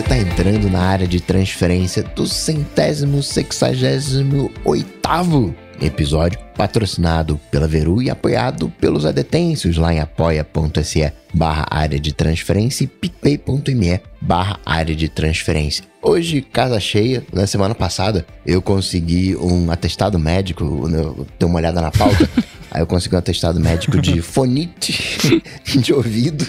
você está entrando na área de transferência do centésimo sexagésimo oitavo episódio, patrocinado pela Veru e apoiado pelos adetêncios lá em apoia.se barra área de transferência e picpay.me barra área de transferência. Hoje, casa cheia, na semana passada, eu consegui um atestado médico, eu dei uma olhada na pauta, aí eu consegui um atestado médico de fonite de ouvido,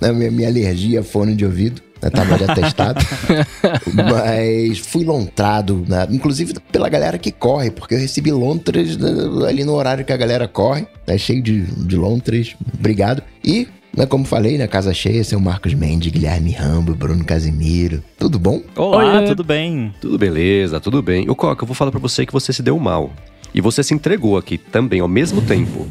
né, minha, minha alergia a fone de ouvido né, tava de atestado. mas fui lontrado, né, inclusive pela galera que corre, porque eu recebi lontras né, ali no horário que a galera corre, né, cheio de, de lontras. Obrigado. E né, como falei, na né, casa cheia, seu Marcos Mendes, Guilherme Rambo, Bruno Casimiro. Tudo bom? Olá, Oi, tudo bem? Tudo beleza, tudo bem. O Coca, eu vou falar para você que você se deu mal. E você se entregou aqui também ao mesmo tempo.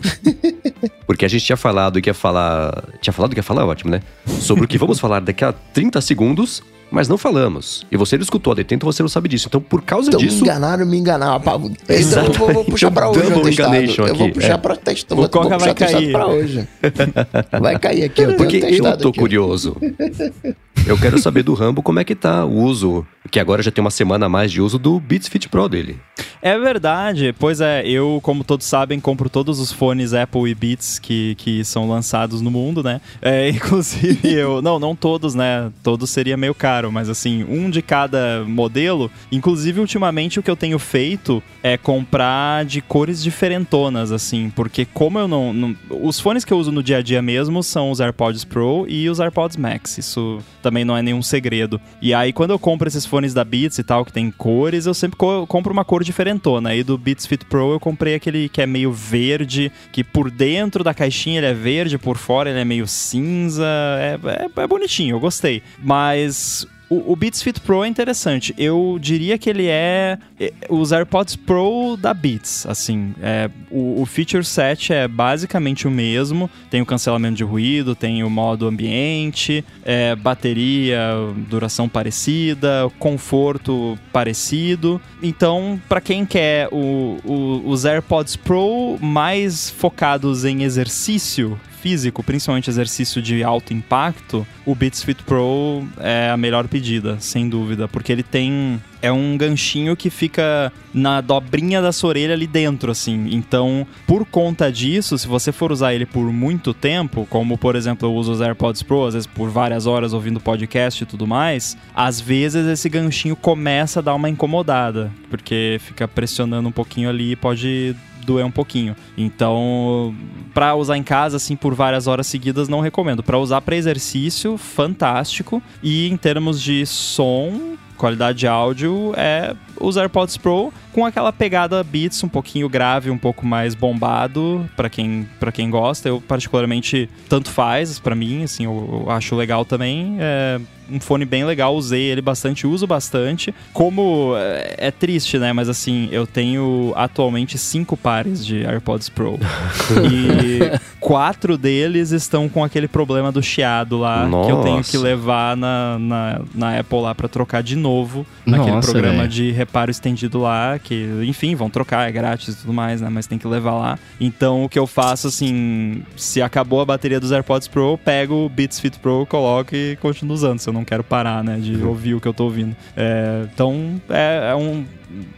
Porque a gente tinha falado que ia falar. Tinha falado que ia falar, ótimo, né? Sobre o que vamos falar daqui a 30 segundos mas não falamos. E você não escutou a detento, você não sabe disso. Então, por causa então, disso. me enganaram, me enganaram. Então, eu vou, vou puxar pra hoje. Double enganation eu vou puxar é. pra testado. O Coca vai cair. pra hoje. Vai cair aqui, eu Porque eu tô aqui. curioso. Eu quero saber do Rambo como é que tá o uso, que agora já tem uma semana a mais de uso do Beats Fit Pro dele. É verdade. Pois é, eu, como todos sabem, compro todos os fones Apple e Beats que, que são lançados no mundo, né? É, inclusive eu. Não, não todos, né? Todos seria meio caro, mas assim, um de cada modelo. Inclusive, ultimamente, o que eu tenho feito é comprar de cores diferentonas, assim, porque como eu não, não. Os fones que eu uso no dia a dia mesmo são os AirPods Pro e os AirPods Max. Isso também não é nenhum segredo. E aí, quando eu compro esses fones da Beats e tal, que tem cores, eu sempre co compro uma cor diferentona. Aí do Beats Fit Pro eu comprei aquele que é meio verde, que por dentro da caixinha ele é verde, por fora ele é meio cinza. É, é, é bonitinho, eu gostei. Mas o, o Beats Fit Pro é interessante. Eu diria que ele é, é os AirPods Pro da Beats, assim. É, o, o, feature set é basicamente o mesmo. Tem o cancelamento de ruído, tem o modo ambiente, é, bateria, duração parecida, conforto parecido. Então, para quem quer o, o, os AirPods Pro mais focados em exercício, físico, principalmente exercício de alto impacto, o Beats Fit Pro é a melhor pedida, sem dúvida, porque ele tem é um ganchinho que fica na dobrinha da sua orelha ali dentro, assim. Então, por conta disso, se você for usar ele por muito tempo, como por exemplo eu uso os AirPods Pro, às vezes por várias horas ouvindo podcast e tudo mais, às vezes esse ganchinho começa a dar uma incomodada, porque fica pressionando um pouquinho ali e pode doer um pouquinho. Então, para usar em casa assim por várias horas seguidas não recomendo. Para usar para exercício, fantástico. E em termos de som, qualidade de áudio é os AirPods Pro com aquela pegada Beats um pouquinho grave, um pouco mais bombado para quem para quem gosta. Eu particularmente tanto faz para mim, assim, eu, eu, acho legal também. É um fone bem legal, usei ele bastante, uso bastante. Como é, é triste, né? Mas assim, eu tenho atualmente cinco pares de AirPods Pro e quatro deles estão com aquele problema do chiado lá Nossa. que eu tenho que levar na, na, na Apple lá para trocar de novo naquele Nossa, programa véio. de reparo estendido lá, que, enfim, vão trocar, é grátis e tudo mais, né? Mas tem que levar lá. Então, o que eu faço, assim, se acabou a bateria dos AirPods Pro, eu pego o Beats Fit Pro, coloco e continuo usando, se eu não quero parar, né? De uhum. ouvir o que eu tô ouvindo. É, então, é, é um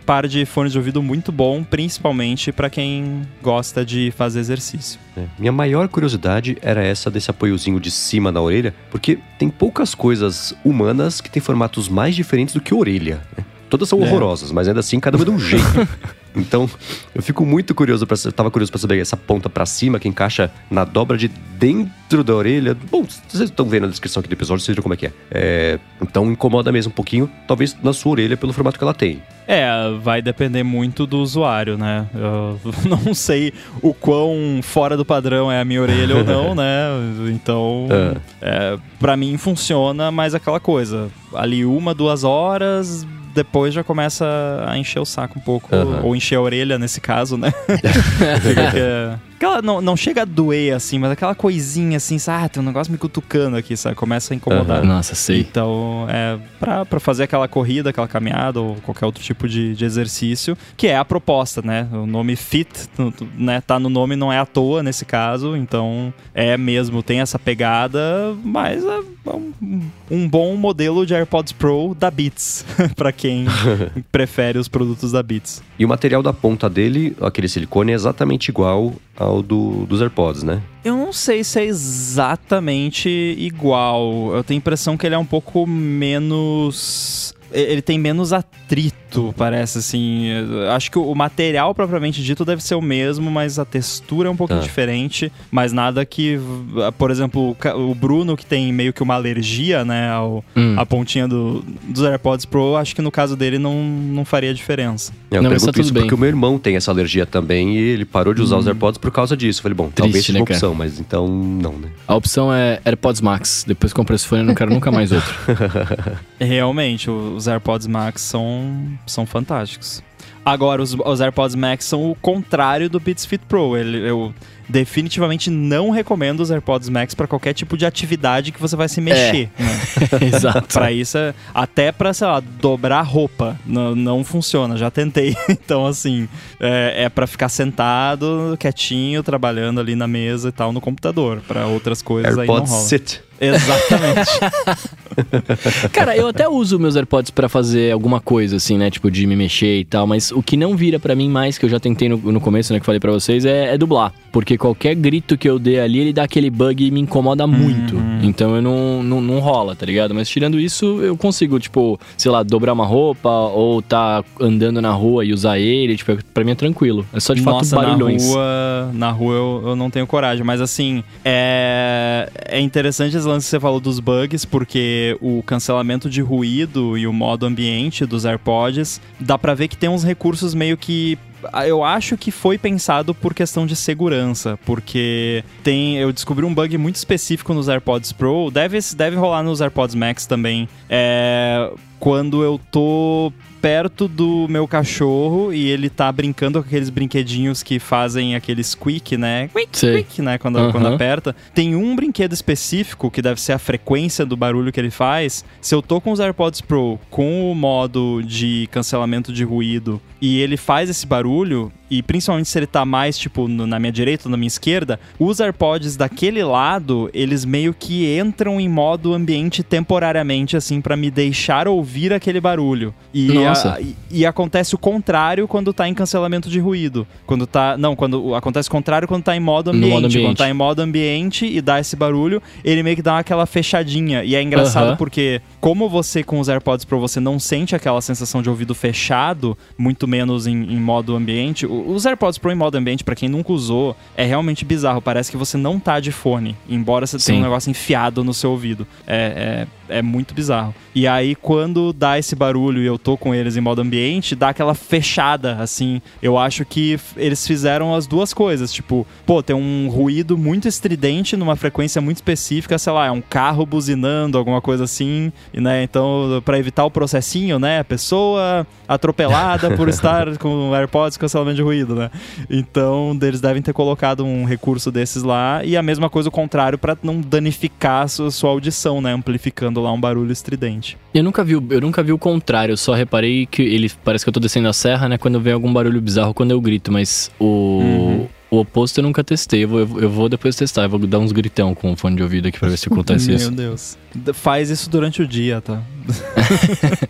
par de fones de ouvido muito bom, principalmente para quem gosta de fazer exercício. É. Minha maior curiosidade era essa desse apoiozinho de cima na orelha, porque tem poucas coisas humanas que têm formatos mais diferentes do que orelha. Né? Todas são é. horrorosas, mas ainda assim cada uma de um jeito. Então, eu fico muito curioso para tava curioso para saber essa ponta para cima que encaixa na dobra de dentro da orelha. Bom, vocês estão vendo na descrição aqui do episódio, vocês viram como é que é. é. Então incomoda mesmo um pouquinho, talvez na sua orelha pelo formato que ela tem. É, vai depender muito do usuário, né? Eu não sei o quão fora do padrão é a minha orelha ou não, né? Então, é. É, para mim funciona, mas aquela coisa, ali uma, duas horas, depois já começa a encher o saco um pouco. Uhum. Ou encher a orelha, nesse caso, né? aquela, não, não chega a doer, assim, mas aquela coisinha assim, sabe? Ah, tem um negócio me cutucando aqui, sabe? Começa a incomodar. Uhum. Nossa, sei. Então, é pra, pra fazer aquela corrida, aquela caminhada ou qualquer outro tipo de, de exercício, que é a proposta, né? O nome fit, né? Tá no nome, não é à toa nesse caso. Então, é mesmo, tem essa pegada, mas... É um, um bom modelo de AirPods Pro da Beats, para quem prefere os produtos da Beats. E o material da ponta dele, aquele silicone, é exatamente igual ao do, dos AirPods, né? Eu não sei se é exatamente igual. Eu tenho a impressão que ele é um pouco menos ele tem menos atrito, parece assim. Acho que o material propriamente dito deve ser o mesmo, mas a textura é um pouquinho ah. diferente. Mas nada que, por exemplo, o Bruno que tem meio que uma alergia, né, ao, hum. a pontinha do, dos AirPods Pro, acho que no caso dele não, não faria diferença. Eu não, pergunto tá isso bem. porque o meu irmão tem essa alergia também e ele parou de usar hum. os AirPods por causa disso. Eu falei, bom, Triste, talvez seja né, uma opção, cara? mas então não, né? A opção é AirPods Max. Depois que comprei esse fone, eu não quero nunca mais outro. Realmente, os os AirPods Max são, são fantásticos. Agora, os, os AirPods Max são o contrário do Beats Fit Pro. Ele, eu definitivamente não recomendo os AirPods Max para qualquer tipo de atividade que você vai se mexer. É. Né? Exato. para isso, até para, sei lá, dobrar roupa. Não, não funciona, já tentei. então, assim, é, é para ficar sentado, quietinho, trabalhando ali na mesa e tal, no computador. Para outras coisas AirPods aí não rola. Sit. Exatamente. Cara, eu até uso meus AirPods para fazer alguma coisa, assim, né? Tipo, de me mexer e tal. Mas o que não vira para mim mais, que eu já tentei no, no começo, né? Que falei para vocês, é, é, dublar. Porque qualquer grito que eu dê ali, ele dá aquele bug e me incomoda muito. Uhum. Então eu não, não, não rola, tá ligado? Mas tirando isso, eu consigo, tipo, sei lá, dobrar uma roupa ou tá andando na rua e usar ele. Tipo, pra mim é tranquilo. É só de Nossa, fato barulhões. Na rua, na rua eu, eu não tenho coragem. Mas assim, é, é interessante esse lance que você falou dos bugs, porque o cancelamento de ruído e o modo ambiente dos AirPods, dá pra ver que tem uns recursos meio que eu acho que foi pensado por questão de segurança, porque tem, eu descobri um bug muito específico nos AirPods Pro, deve, deve rolar nos AirPods Max também. É, quando eu tô perto do meu cachorro e ele tá brincando com aqueles brinquedinhos que fazem aquele squeak, né? Quick, quick, né? Quando, uhum. quando aperta. Tem um brinquedo específico, que deve ser a frequência do barulho que ele faz. Se eu tô com os AirPods Pro com o modo de cancelamento de ruído e ele faz esse barulho, e principalmente se ele tá mais, tipo, no, na minha direita ou na minha esquerda, os AirPods daquele lado, eles meio que entram em modo ambiente temporariamente, assim, para me deixar ouvir aquele barulho. E, Nossa. A, e, e, acontece o contrário quando tá em cancelamento de ruído. Quando tá. Não, quando acontece o contrário quando tá em modo ambiente. modo ambiente. Quando tá em modo ambiente e dá esse barulho, ele meio que dá aquela fechadinha. E é engraçado uh -huh. porque, como você com os AirPods Pro você não sente aquela sensação de ouvido fechado, muito menos em, em modo ambiente os AirPods Pro em modo ambiente, para quem nunca usou, é realmente bizarro. Parece que você não tá de fone, embora você tenha um negócio enfiado no seu ouvido. É, é, é, muito bizarro. E aí, quando dá esse barulho e eu tô com eles em modo ambiente, dá aquela fechada, assim. Eu acho que eles fizeram as duas coisas. Tipo, pô, tem um ruído muito estridente numa frequência muito específica, sei lá, é um carro buzinando, alguma coisa assim, né? Então, para evitar o processinho, né? A pessoa atropelada por estar com AirPods cancelamento de ruído, né? Então, eles devem ter colocado um recurso desses lá e a mesma coisa o contrário para não danificar a sua, audição, né? Amplificando lá um barulho estridente. Eu nunca vi, eu nunca vi o contrário, eu só reparei que ele parece que eu tô descendo a serra, né? Quando vem algum barulho bizarro quando eu grito, mas o uhum. O oposto eu nunca testei. Eu vou, eu vou depois testar. Eu vou dar uns gritão com o fone de ouvido aqui pra ver se acontece Meu isso. Meu Deus. Faz isso durante o dia, tá?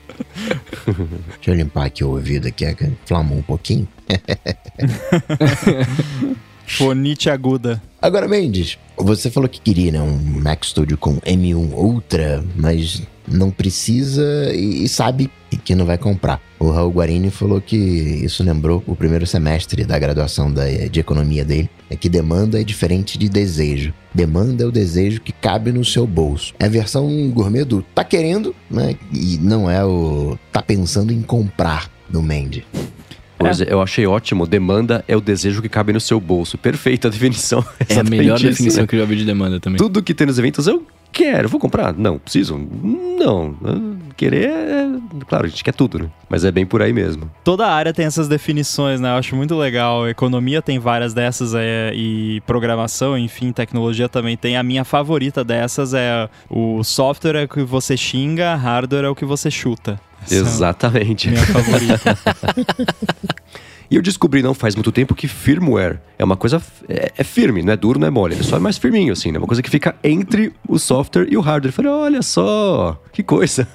Deixa eu limpar aqui o ouvido aqui, que inflamou um pouquinho. Fonite aguda. Agora, Mendes, você falou que queria né, um Mac Studio com M1 Ultra, mas não precisa e, sabe que não vai comprar. O Raul Guarini falou que isso lembrou o primeiro semestre da graduação da, de economia dele, é que demanda é diferente de desejo. Demanda é o desejo que cabe no seu bolso. É a versão gourmet do tá querendo, né? E não é o tá pensando em comprar do Mendes. Pois é. eu achei ótimo. Demanda é o desejo que cabe no seu bolso. Perfeita definição. É a melhor isso. definição que eu já vi de demanda também. Tudo que tem nos eventos eu quero. Vou comprar? Não. Preciso? Não. Querer é. Claro, a gente quer tudo, né? Mas é bem por aí mesmo. Toda área tem essas definições, né? Eu acho muito legal. Economia tem várias dessas é, e programação, enfim, tecnologia também tem. A minha favorita dessas é o software é o que você xinga, hardware é o que você chuta. Exatamente. Minha favorita. E eu descobri não faz muito tempo que firmware é uma coisa. É, é firme, não é duro, não é mole. É só mais firminho, assim, né? Uma coisa que fica entre o software e o hardware. Eu falei, olha só, que coisa.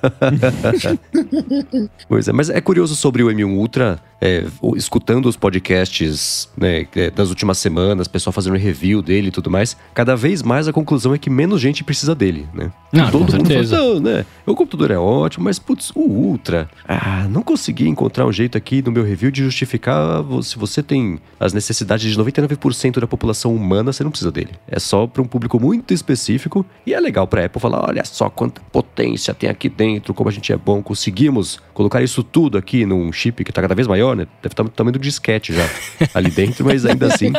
pois é, mas é curioso sobre o M1 Ultra é, escutando os podcasts né, é, das últimas semanas, pessoal fazendo review dele e tudo mais, cada vez mais a conclusão é que menos gente precisa dele, né? Não, Todo mundo certeza. fala, não, né? O computador é ótimo, mas putz, o Ultra, ah, não consegui encontrar um jeito aqui no meu review de justificar se você tem as necessidades de 99% da população humana, você não precisa dele. É só para um público muito específico e é legal para Apple falar, olha só quanta potência tem aqui dentro, como a gente é bom, conseguimos colocar isso tudo aqui num chip que está cada vez maior né? Deve estar no tamanho do disquete já ali dentro, mas ainda assim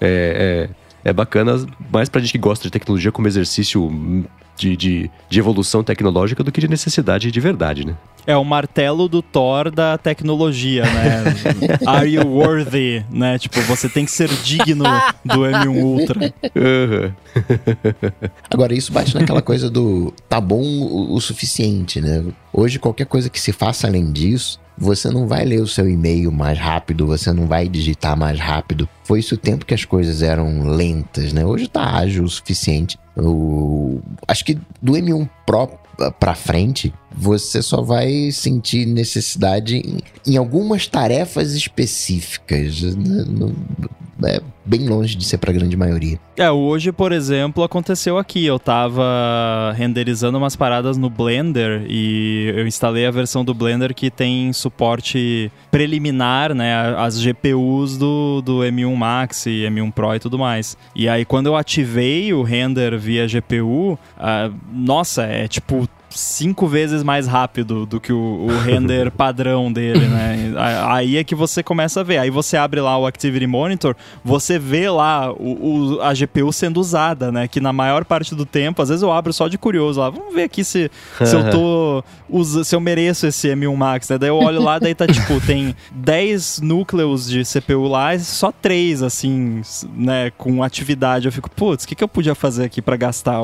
é, é, é bacana, mais pra gente que gosta de tecnologia como exercício de, de, de evolução tecnológica do que de necessidade de verdade, né? É o martelo do Thor da tecnologia, né? Are you worthy? Né? Tipo, você tem que ser digno do M1 Ultra. Uhum. Agora, isso bate naquela coisa do tá bom o, o suficiente, né? Hoje, qualquer coisa que se faça além disso você não vai ler o seu e-mail mais rápido, você não vai digitar mais rápido. Foi isso o tempo que as coisas eram lentas, né? Hoje tá ágil o suficiente. Eu, acho que do M1 Pro para frente, você só vai sentir necessidade em, em algumas tarefas específicas. Né? É bem longe de ser para a grande maioria. É, hoje, por exemplo, aconteceu aqui. Eu tava renderizando umas paradas no Blender e eu instalei a versão do Blender que tem suporte preliminar, né, as GPUs do, do M1 Max e M1 Pro e tudo mais. E aí quando eu ativei o render via GPU, uh, nossa, é tipo cinco vezes mais rápido do que o, o render padrão dele, né? Aí é que você começa a ver. Aí você abre lá o Activity Monitor, você vê lá o, o, a GPU sendo usada, né? Que na maior parte do tempo, às vezes eu abro só de curioso lá, vamos ver aqui se, se eu tô. Usa, se eu mereço esse M1 Max, né? Daí eu olho lá, daí tá tipo, tem 10 núcleos de CPU lá e só 3, assim, né? Com atividade. Eu fico, putz, o que, que eu podia fazer aqui para gastar?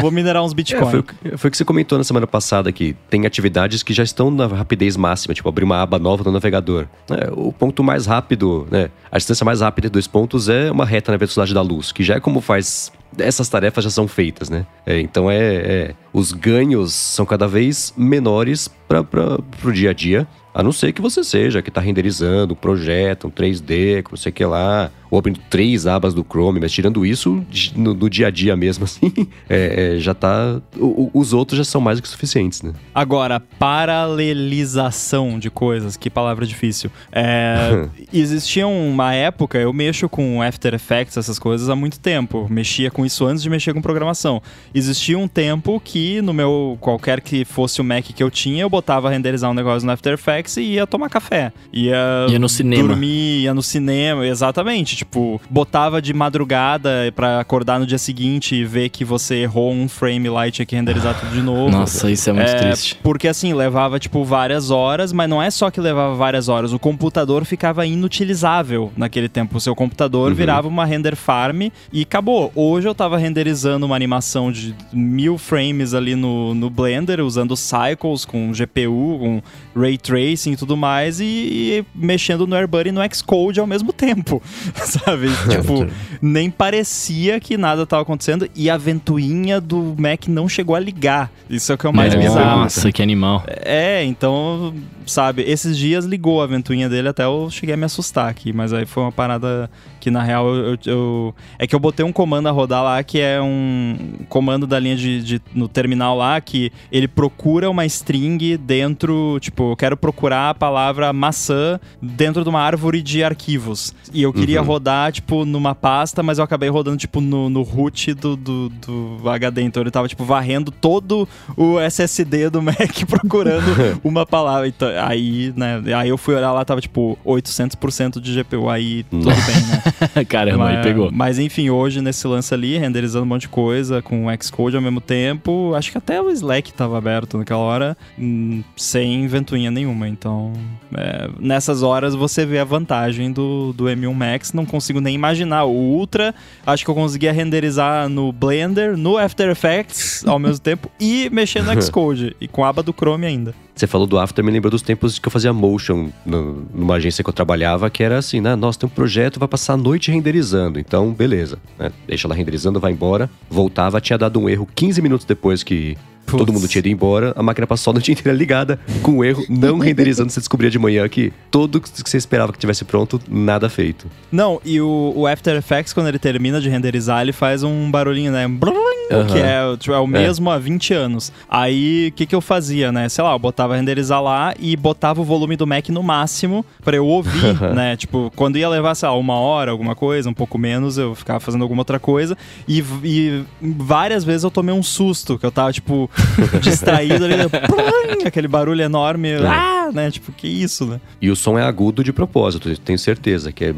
Vou minerar uns bitcoins. É, foi, foi o que você comentou na semana passada que tem atividades que já estão na rapidez máxima, tipo abrir uma aba nova no navegador. É, o ponto mais rápido, né? A distância mais rápida de dois pontos é uma reta na velocidade da luz, que já é como faz essas tarefas já são feitas, né? É, então é, é, os ganhos são cada vez menores para o dia a dia. A não ser que você seja, que está renderizando um projeto, um 3D, não sei o que lá, ou abrindo três abas do Chrome, mas tirando isso, no, no dia a dia mesmo, assim, é, é, já tá. O, os outros já são mais do que suficientes, né? Agora, paralelização de coisas, que palavra difícil. É, existia uma época, eu mexo com After Effects, essas coisas, há muito tempo. Mexia com isso antes de mexer com programação. Existia um tempo que no meu, qualquer que fosse o Mac que eu tinha, eu botava renderizar um negócio no After Effects e ia tomar café. Ia, ia no cinema. Dormir, ia no cinema, exatamente tipo, botava de madrugada para acordar no dia seguinte e ver que você errou um frame lá e tinha que renderizar tudo de novo. Nossa, isso é muito é, triste. Porque assim, levava, tipo, várias horas, mas não é só que levava várias horas, o computador ficava inutilizável naquele tempo. O seu computador uhum. virava uma render farm e acabou. Hoje eu tava renderizando uma animação de mil frames ali no, no Blender, usando cycles com GPU, com ray tracing e tudo mais, e, e mexendo no AirBuddy e no Xcode ao mesmo tempo. sabe? tipo, nem parecia que nada estava acontecendo e a ventoinha do Mac não chegou a ligar. Isso é o que é o mais é, bizarro. Nossa, que animal. É, então, sabe, esses dias ligou a ventoinha dele até eu cheguei a me assustar aqui, mas aí foi uma parada que na real eu, eu, é que eu botei um comando a rodar lá que é um comando da linha de, de, no terminal lá que ele procura uma string dentro, tipo, eu quero procurar a palavra maçã dentro de uma árvore de arquivos. E eu queria uhum. rodar, tipo, numa pasta, mas eu acabei rodando, tipo, no, no root do, do, do HD. Então ele tava, tipo, varrendo todo o SSD do Mac procurando uma palavra. Então, aí, né, aí eu fui olhar lá, tava, tipo, 800% de GPU. Aí tudo bem, né? Caramba, mas, aí pegou. Mas enfim, hoje nesse lance ali, renderizando um monte de coisa com o Xcode ao mesmo tempo, acho que até o Slack tava aberto naquela hora, hum, sem ventoinha nenhuma. Então, é, nessas horas você vê a vantagem do, do M1 Max. Não consigo nem imaginar. O Ultra, acho que eu conseguia renderizar no Blender, no After Effects ao mesmo tempo e mexer no Xcode e com a aba do Chrome ainda. Você falou do After, me lembrou dos tempos que eu fazia motion no, numa agência que eu trabalhava, que era assim, né? Nossa, tem um projeto, vai passar a noite renderizando. Então, beleza. Né? Deixa ela renderizando, vai embora. Voltava, tinha dado um erro 15 minutos depois que todo mundo tinha ido embora. A máquina passou a noite inteira ligada, com um erro, não renderizando. Você descobria de manhã que tudo que você esperava que tivesse pronto, nada feito. Não, e o, o After Effects, quando ele termina de renderizar, ele faz um barulhinho, né? Brum, Aham. Que é, tipo, é o mesmo há 20 anos. Aí, o que, que eu fazia, né? Sei lá, eu botava renderizar lá e botava o volume do Mac no máximo pra eu ouvir, né? Tipo, quando ia levar, sei lá, uma hora, alguma coisa, um pouco menos, eu ficava fazendo alguma outra coisa. E, e várias vezes eu tomei um susto, que eu tava, tipo, distraído ali, né? Aquele barulho enorme. Ah, né? Tipo, que isso, né? E o som é agudo de propósito, tenho certeza que é.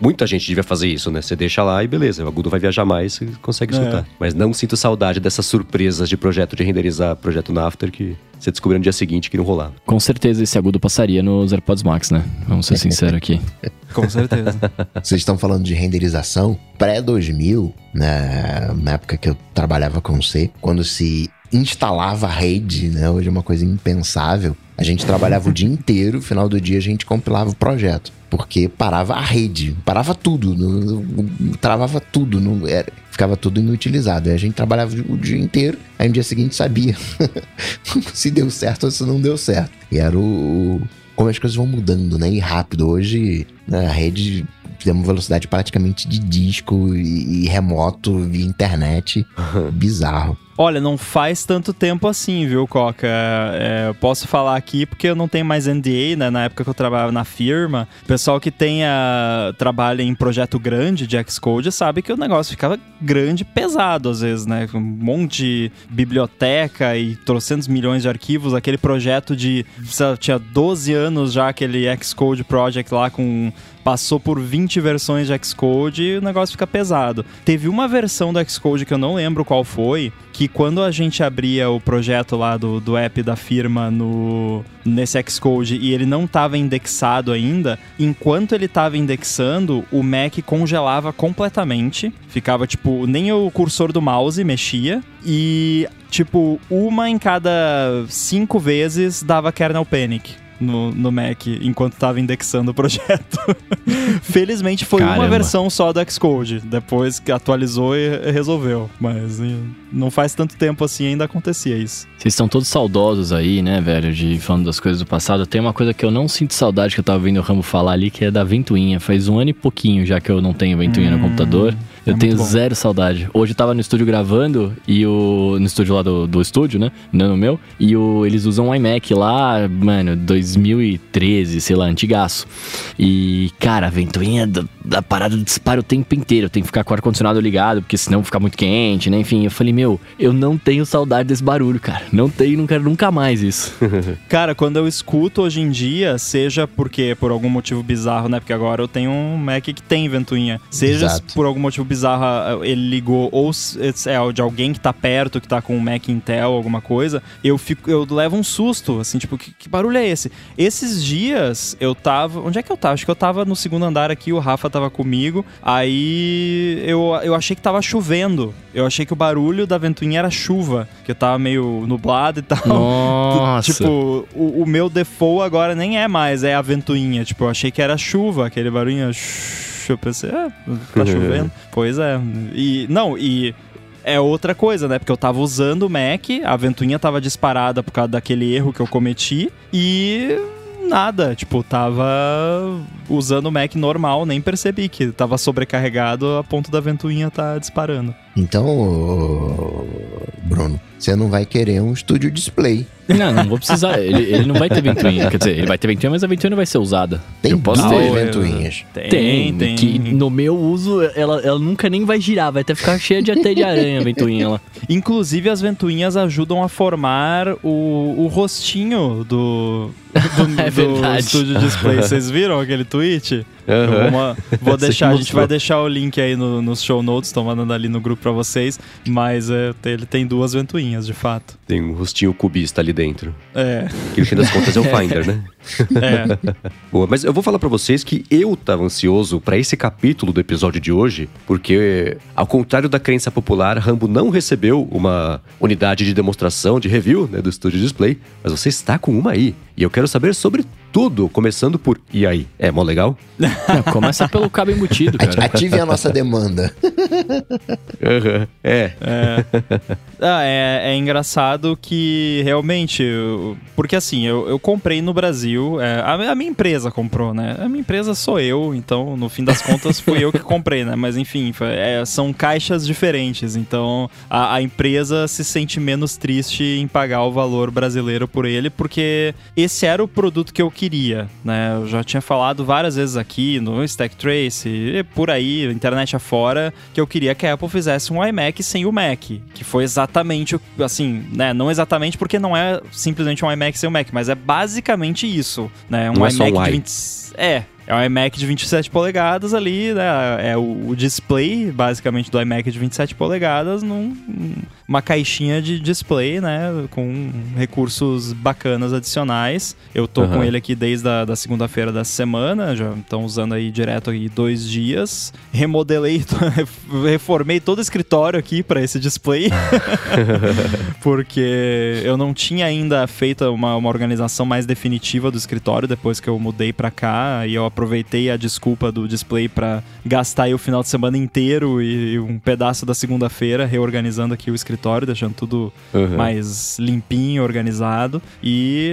Muita gente devia fazer isso, né? Você deixa lá e beleza, o agudo vai viajar mais e consegue É. escutar. Mas não sinto saudade dessas surpresas de projeto de renderizar projeto na After que você descobriu no dia seguinte que não rolava. Com certeza esse agudo passaria nos AirPods Max, né? Vamos ser sinceros aqui. Com certeza. Vocês estão falando de renderização pré-2000, né, na época que eu trabalhava com C, quando se instalava a rede, né, hoje é uma coisa impensável. A gente trabalhava o dia inteiro, final do dia a gente compilava o projeto, porque parava a rede, parava tudo, no- travava tudo, não era, ficava tudo inutilizado. Aí a gente trabalhava o dia inteiro, aí no dia seguinte sabia se deu certo ou se não deu certo. E era o, o- como as coisas vão mudando, né? E rápido. Hoje, né, a rede tem uma velocidade praticamente de disco e, e remoto via internet. Bizarro. Olha, não faz tanto tempo assim, viu, Coca? É, eu posso falar aqui porque eu não tenho mais NDA, né? Na época que eu trabalhava na firma, pessoal que tenha trabalha em projeto grande de Xcode sabe que o negócio ficava grande pesado às vezes, né? Um monte de biblioteca e trocentos milhões de arquivos. Aquele projeto de. Tinha 12 anos já aquele Xcode Project lá com passou por 20 versões de Xcode e o negócio fica pesado. Teve uma versão do Xcode que eu não lembro qual foi, que quando a gente abria o projeto lá do, do app da firma no nesse Xcode e ele não estava indexado ainda, enquanto ele estava indexando, o Mac congelava completamente, ficava tipo, nem o cursor do mouse mexia e tipo, uma em cada cinco vezes dava kernel panic no, no Mac enquanto estava indexando o projeto. Felizmente foi uma Caramba. versão só do Xcode, depois que atualizou e resolveu. Mas não faz tanto tempo assim ainda acontecia isso. Vocês estão todos saudosos aí, né, velho, de falando das coisas do passado. Tem uma coisa que eu não sinto saudade que eu tava ouvindo o Rambo falar ali, que é da ventoinha. Faz um ano e pouquinho já que eu não tenho ventoinha no computador. Eu é tenho zero saudade. Hoje eu tava no estúdio gravando e o. No estúdio lá do, do estúdio, né? Não no meu. E o, eles usam um iMac lá, mano, 2013, sei lá, antigaço. E, cara, a ventoinha da, da parada dispara o tempo inteiro. Tem que ficar com o ar-condicionado ligado, porque senão fica muito quente, né? Enfim, eu falei, meu, eu não tenho saudade desse barulho, cara. Não tenho, não quero nunca mais isso. Cara, quando eu escuto hoje em dia, seja porque por algum motivo bizarro, né? Porque agora eu tenho um Mac que tem ventoinha. Seja Exato. por algum motivo bizarro ah, ele ligou, ou se é de alguém que tá perto, que tá com um Mac Intel, alguma coisa, eu fico, eu levo um susto, assim, tipo, que, que barulho é esse? Esses dias eu tava. Onde é que eu tava? Acho que eu tava no segundo andar aqui, o Rafa tava comigo. Aí eu, eu achei que tava chovendo. Eu achei que o barulho da ventoinha era chuva, que tava meio nublado e tal. Nossa. Tipo, o, o meu default agora nem é mais, é a ventoinha. Tipo, eu achei que era chuva, aquele barulhinho. Eu pensei, ah, tá chovendo. pois é. E, não, e é outra coisa, né? Porque eu tava usando o Mac, a ventoinha tava disparada por causa daquele erro que eu cometi e nada, tipo, tava usando o Mac normal, nem percebi que tava sobrecarregado a ponto da ventoinha tá disparando. Então, Bruno, você não vai querer um estúdio display. Não, não vou precisar. Ele, ele não vai ter ventoinha. Quer dizer, ele vai ter ventoinha, mas a ventoinha não vai ser usada. Tem eu posso duas ter. ventoinhas. Tem, tem. Que no meu uso, ela, ela nunca nem vai girar. Vai até ficar cheia de até de aranha a ventoinha lá. Inclusive, as ventoinhas ajudam a formar o, o rostinho do, do, É do. Estúdio Display. Vocês viram aquele tweet? Eu vou, Aham. ma- vou deixar, a gente vai deixar o link aí no- nos show notes, tô mandando ali no grupo pra vocês. Mas é, ele tem duas ventoinhas, de fato. Tem um rostinho cubista ali dentro. É. Que no fim das contas é o Finder, né? É. Boa, mas eu vou falar pra vocês que eu tava ansioso pra esse capítulo do episódio de hoje, porque, ao contrário da crença popular, Rambo não recebeu uma unidade de demonstração, de review, né, do Studio Display, mas você está com uma aí. E eu quero saber sobre tudo, começando por e aí, é mó legal? Não, começa pelo cabo embutido, cara. Ative a nossa demanda. Aham, É. Ah, é, é engraçado que realmente. eu- porque assim, eu, eu comprei no Brasil. É, a, a minha empresa comprou, né? A minha empresa sou eu, então no fim das contas fui eu que comprei, né? Mas enfim, foi- é, são caixas diferentes. Então a, a empresa se sente menos triste em pagar o valor brasileiro por ele, porque esse era o produto que eu queria, né? Eu já tinha falado várias vezes aqui no Stack Trace, e por aí, internet afora, que eu queria que a Apple fizesse um iMac sem o Mac, que foi exatamente assim, né? Não exatamente porque não é simplesmente um iMac sem o Mac, mas é basicamente isso, né? Um Não é só iMac um de i. 20 é, é um iMac de 27 polegadas ali, né? É o, o display, basicamente, do iMac de 27 polegadas num, uma caixinha de display, né? Com recursos bacanas adicionais. Eu tô Aham. com ele aqui desde a da segunda-feira dessa semana, já estão usando aí direto aí dois dias. Remodelei, reformei todo o escritório aqui para esse display. porque eu não tinha ainda feito uma, uma organização mais definitiva do escritório depois que eu mudei pra cá e eu aproveitei a desculpa do display pra gastar o final de semana inteiro e, e um pedaço da segunda-feira reorganizando aqui o escritório, deixando tudo Aham. mais limpinho, organizado. E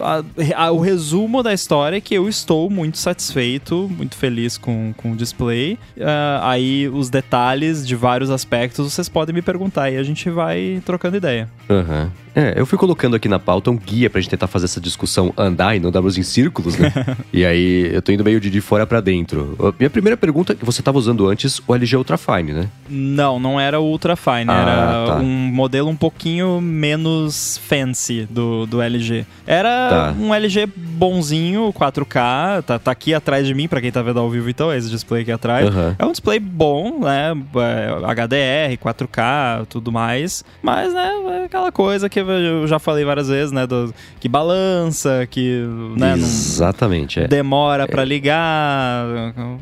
a- a- o resumo da história é que eu estou muito satisfeito, muito feliz com, com o display. Ah, aí os detalhes de vários aspectos vocês podem me perguntar e a gente vai trocando ideia. Aham. É, eu fui colocando aqui na pauta um guia pra gente tentar fazer essa discussão andar e não darmos em círculos, né? e aí eu tô indo meio de, de fora pra dentro. Ó, Minha primeira pergunta é que você tava usando antes o LG Ultrafine, né? Não, não era o Ultra Fine, Ah, era tá. um modelo um pouquinho menos fancy do, do LG. Era Tá. um LG bonzinho, 4K, tá, tá aqui atrás de mim, pra quem tá vendo ao vivo então, é esse display aqui atrás. Aham. É um display bom, né? É, HDR, 4K, tudo mais. Mas, né, é aquela coisa que eu já falei várias vezes, né? do- que balança, que né, não Exatamente, é. Demora pra ligar.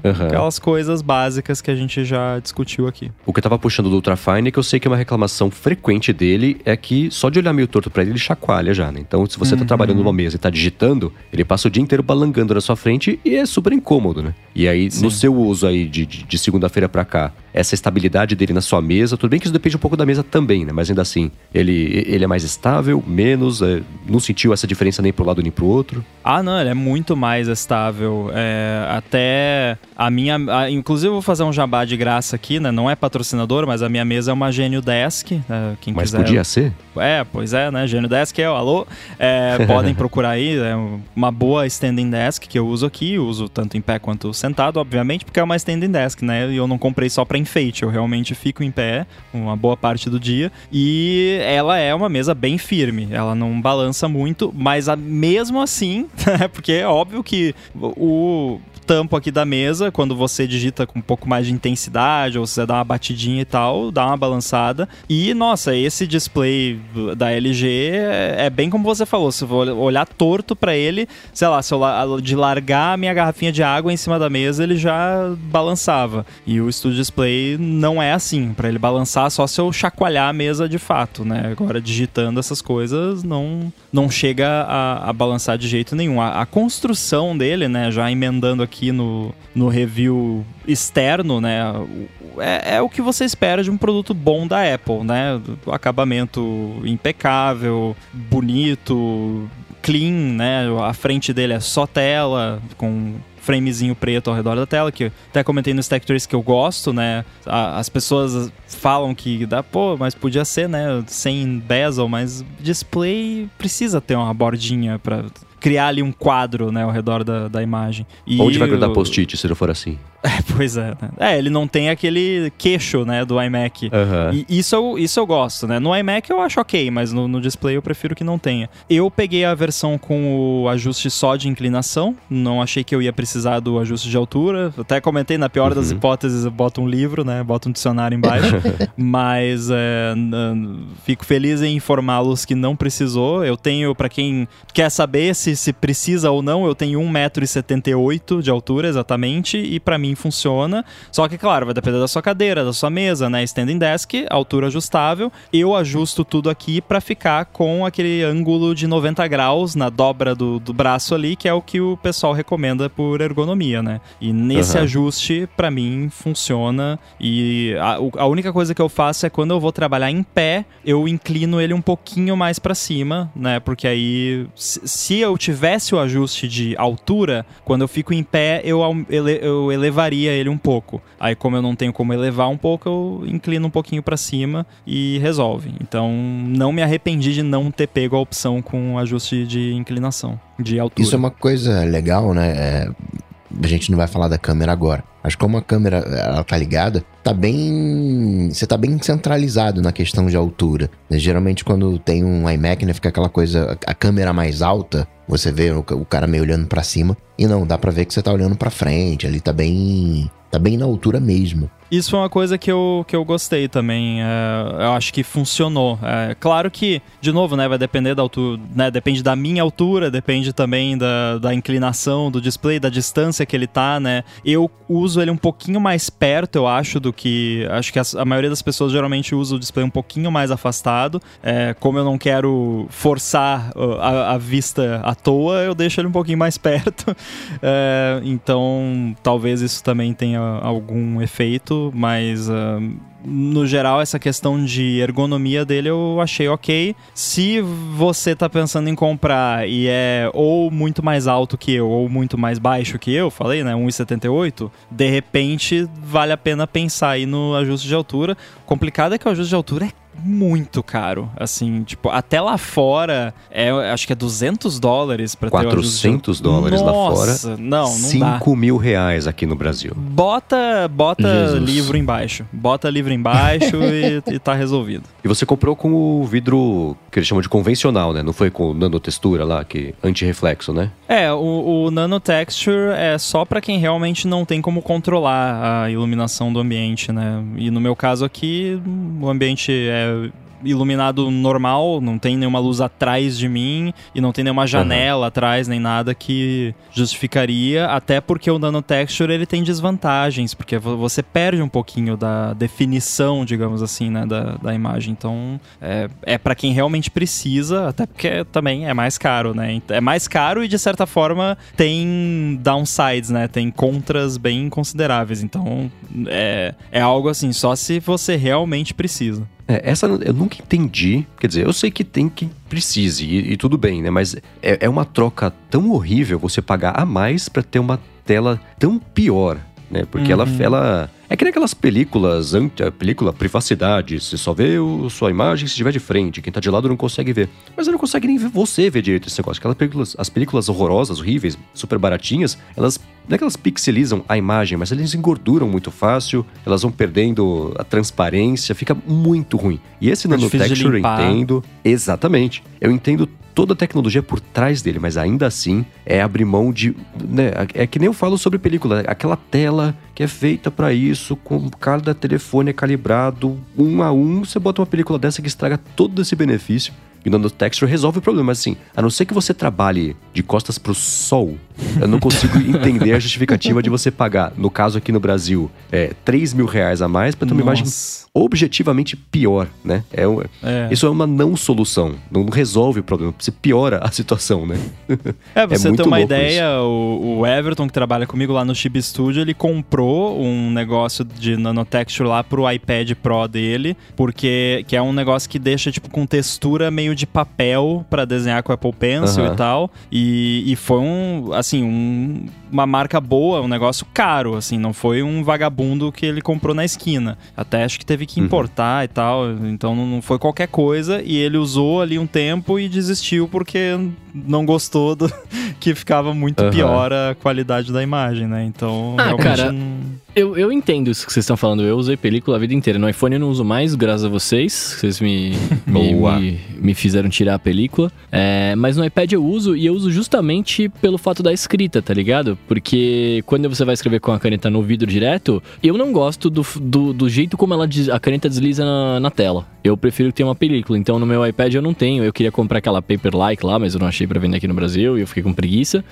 Aham. Aquelas coisas básicas que a gente já discutiu aqui. O que eu tava puxando do Ultrafine é que eu sei que uma reclamação frequente dele é que só de olhar meio torto pra ele, ele chacoalha já, né? Então, se você tá Uhum. trabalhando numa mesa e tá digitando, ele passa o dia inteiro balangando na sua frente e é super incômodo, né? E aí, no Sim. seu uso aí de, de, de segunda-feira pra cá, essa estabilidade dele na sua mesa, tudo bem que isso depende um pouco da mesa também, né? Mas ainda assim, ele, ele é mais estável, menos, é, não sentiu essa diferença nem pro lado nem pro outro. Ah, não, ele é muito mais estável. É, até a minha. a- inclusive, eu vou fazer um jabá de graça aqui, né? Não é patrocinador, mas a minha mesa é uma Genio Desk. né? Quem Mas quiser. podia ser? É, pois é, né? Genio Desk é o alô. É, podem procurar aí, é uma boa standing desk que eu uso aqui, uso tanto em pé quanto sentado, obviamente, porque é uma standing desk, né? E eu não comprei só pra enfeite, eu realmente fico em pé uma boa parte do dia. E ela é uma mesa bem firme, ela não balança muito, mas a- mesmo assim, porque é óbvio que o tampo aqui da mesa, quando você digita com um pouco mais de intensidade, ou você dá uma batidinha e tal, dá uma balançada. E, nossa, esse display da LG é, é bem como você falou, se vou olhar torto pra ele, sei lá, se eu de largar a minha garrafinha de água em cima da mesa, ele já balançava. E o Studio Display não é assim, pra ele balançar só se eu chacoalhar a mesa de fato, né? Agora, digitando essas coisas, não, não chega a, a balançar de jeito nenhum. A, a construção dele, né, já emendando aqui no, no review externo, né, é, é o que você espera de um produto bom da Apple, né? O acabamento impecável, bonito, clean, né? A frente dele é só tela, com framezinho preto ao redor da tela, que até comentei no Stack Trace que eu gosto, né? As pessoas falam que dá, pô, mas podia ser, né? Sem bezel, mas display precisa ter uma bordinha pra criar ali um quadro, né, ao redor da, da imagem. E Onde vai grudar post-it se não for assim? É, pois é. Né? É, ele não tem aquele queixo, né, do iMac. Aham. E isso eu, isso eu gosto, né? No iMac eu acho ok, mas no, no display eu prefiro que não tenha. Eu peguei a versão com o ajuste só de inclinação, não achei que eu ia precisar do ajuste de altura. Até comentei, na pior das hipóteses, eu boto um livro, né? Boto um dicionário embaixo. mas é, fico feliz em informá-los que não precisou. Eu tenho, pra quem quer saber se, se precisa ou não, eu tenho 1,78m de altura exatamente, e pra mim funciona. Só que, claro, vai depender da sua cadeira, da sua mesa, né? Standing desk, altura ajustável. Eu ajusto tudo aqui pra ficar com aquele ângulo de 90 graus na dobra do, do braço ali, que é o que o pessoal recomenda por ergonomia, né? E nesse Aham. ajuste, pra mim, funciona. E a, a única coisa que eu faço é quando eu vou trabalhar em pé, eu inclino ele um pouquinho mais pra cima, né? Porque aí, se, eu tivesse o ajuste de altura, quando eu fico em pé, eu, ele- eu elevaria ele um pouco. Aí, como eu não tenho como elevar um pouco, eu inclino um pouquinho pra cima e resolve. Então, não me arrependi de não ter pego a opção com ajuste de inclinação, de altura. Isso é uma coisa legal, né? É, a gente não vai falar da câmera agora. Mas como a câmera ela tá ligada, tá bem. Você tá bem centralizado na questão de altura. né? Geralmente, quando tem um iMac, né, fica aquela coisa, a câmera mais alta, você vê o, o cara meio olhando pra cima. E não, dá pra ver que você tá olhando pra frente. Ali tá bem. Tá bem na altura mesmo. Isso foi uma coisa que eu, que eu gostei também. é, eu acho que funcionou. É, claro que, de novo, né, vai depender da altura, né, depende da minha altura, depende também da, da inclinação do display, da distância que ele tá, né. Eu uso ele um pouquinho mais perto, eu acho, do que. Acho que as- a, maioria das pessoas geralmente usa o display um pouquinho mais afastado. É, como eu não quero forçar uh, a, a vista à toa, eu deixo ele um pouquinho mais perto. É, então, talvez isso também tenha algum efeito, mas ah, no geral, essa questão de ergonomia dele eu achei ok. Se você tá pensando em comprar e é ou muito mais alto que eu ou muito mais baixo que eu, falei, né, 1,78, de repente vale a pena pensar aí no ajuste de altura. O complicado é que o ajuste de altura é muito caro, assim, tipo, até lá fora, é, acho que é 200 dólares pra ter o ajuste de 400 dólares lá fora. Nossa, Não, não dá. 5 mil reais aqui no Brasil. Bota, bota Jesus. livro embaixo. Bota livro embaixo e, e tá resolvido. E você comprou com o vidro que eles chamam de convencional, né? Não foi com nanotextura lá, que anti-reflexo, né? É, o, o nanotexture é só pra quem realmente não tem como controlar a iluminação do ambiente, né? E no meu caso aqui, o ambiente é iluminado normal, não tem nenhuma luz atrás de mim e não tem nenhuma janela atrás nem nada que justificaria, até porque o nanotexture ele tem desvantagens, porque vo- você perde um pouquinho da definição, digamos assim, né, da, da imagem. Então, é, é para quem realmente precisa, até porque também é mais caro, né? É mais caro e de certa forma tem downsides, né? Tem contras bem consideráveis. Então, é, é algo assim, só se você realmente precisa. É, essa eu nunca entendi. Quer dizer, eu sei que tem quem precise e, e tudo bem, né? Mas é, é uma troca tão horrível você pagar a mais pra ter uma tela tão pior, né? Porque ela, Uhum. ela. É que nem aquelas películas, película privacidade, você só vê o, sua imagem se estiver de frente, quem tá de lado não consegue ver. Mas não consegue nem ver você ver direito esse negócio. Aquelas películas, as películas horrorosas, horríveis, super baratinhas, elas não é que elas pixelizam a imagem, mas eles engorduram muito fácil, elas vão perdendo a transparência, fica muito ruim. E esse de nanotexture eu entendo. Exatamente. Eu entendo toda a tecnologia por trás dele, mas ainda assim é abrir mão de. Né, é que nem eu falo sobre película, aquela tela que é feita pra isso, com cada telefone é calibrado um a um, você bota uma película dessa que estraga todo esse benefício. E o nanotexture resolve o problema, mas assim, a não ser que você trabalhe de costas pro sol, eu não consigo entender a justificativa de você pagar, no caso aqui no Brasil, é, 3 mil reais a mais pra ter uma imagem Nossa. objetivamente pior, né? É, É. Isso é uma não solução, não resolve o problema, você piora a situação, né? É, pra você muito ter uma ideia, o, o Everton, que trabalha comigo lá no Chip Studio, ele comprou um negócio de nanotexture lá pro iPad Pro dele, porque que é um negócio que deixa, tipo, com textura meio de papel pra desenhar com Apple Pencil Aham. e tal. E, e foi um, assim, um- uma marca boa, um negócio caro, assim, não foi um vagabundo que ele comprou na esquina. Até acho que teve que Uhum. importar e tal, então não não foi qualquer coisa. E ele usou ali um tempo e desistiu porque não gostou do, que ficava muito Aham. pior a qualidade da imagem, né? Então, Ah, realmente cara, não- Eu, eu entendo isso que vocês estão falando. Eu usei película a vida inteira. No iPhone eu não uso mais, graças a vocês. Vocês me, me, me, me fizeram tirar a película. É, mas no iPad eu uso e eu uso justamente pelo fato da escrita, tá ligado? Porque quando você vai escrever com a caneta no vidro direto, eu não gosto do, do, do jeito como ela a caneta desliza na, na tela. Eu prefiro ter uma película. Então no meu iPad eu não tenho. Eu queria comprar aquela Paperlike lá, mas eu não achei pra vender aqui no Brasil e eu fiquei com preguiça.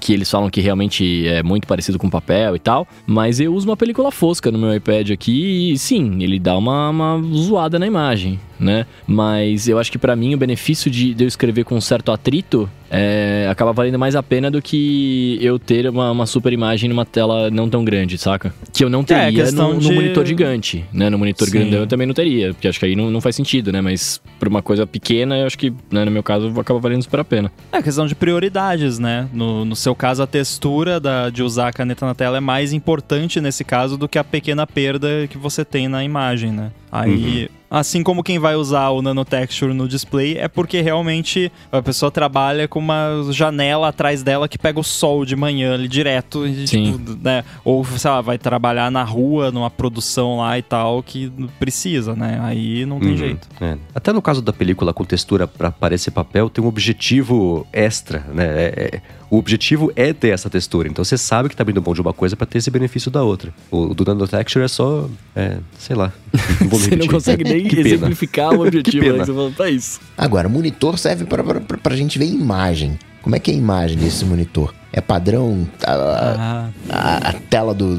que eles falam que realmente é muito parecido com papel e tal. Mas eu uso uma película fosca no meu iPad aqui e sim, ele dá uma, uma zoada na imagem, né? Mas eu acho que pra mim o benefício de, de eu escrever com um certo atrito é, acaba valendo mais a pena do que eu ter uma, uma super imagem numa tela não tão grande, saca? Que eu não teria questão no, no de- monitor gigante, né? No monitor Sim. grandão eu também não teria, porque acho que aí não, não faz sentido, né? Mas pra uma coisa pequena, eu acho que, né, no meu caso, acaba valendo super a pena. É questão de prioridades, né? No, no seu caso, a textura da, de usar a caneta na tela é mais importante nesse caso do que a pequena perda que você tem na imagem, né? Aí, assim como quem vai usar o nanotexture no display, é porque realmente a pessoa trabalha com uma janela atrás dela que pega o sol de manhã ali direto, e, Sim. tipo, né? Ou, sei lá, vai trabalhar na rua, numa produção lá e tal, que precisa, né? Aí não tem Uhum. jeito. É. Até no caso da película com textura pra parecer papel, tem um objetivo extra, né? É- é- o objetivo é ter essa textura. Então você sabe que tá abrindo mão de uma coisa pra ter esse benefício da outra. O do nanotexture é só, é, sei lá. Você não consegue nem Que pena. exemplificar o objetivo, pena. né? Você fala, pra isso. Agora, monitor serve pra, pra gente ver imagem. Como é que é a imagem desse monitor? É padrão a, Ah, a- a tela do,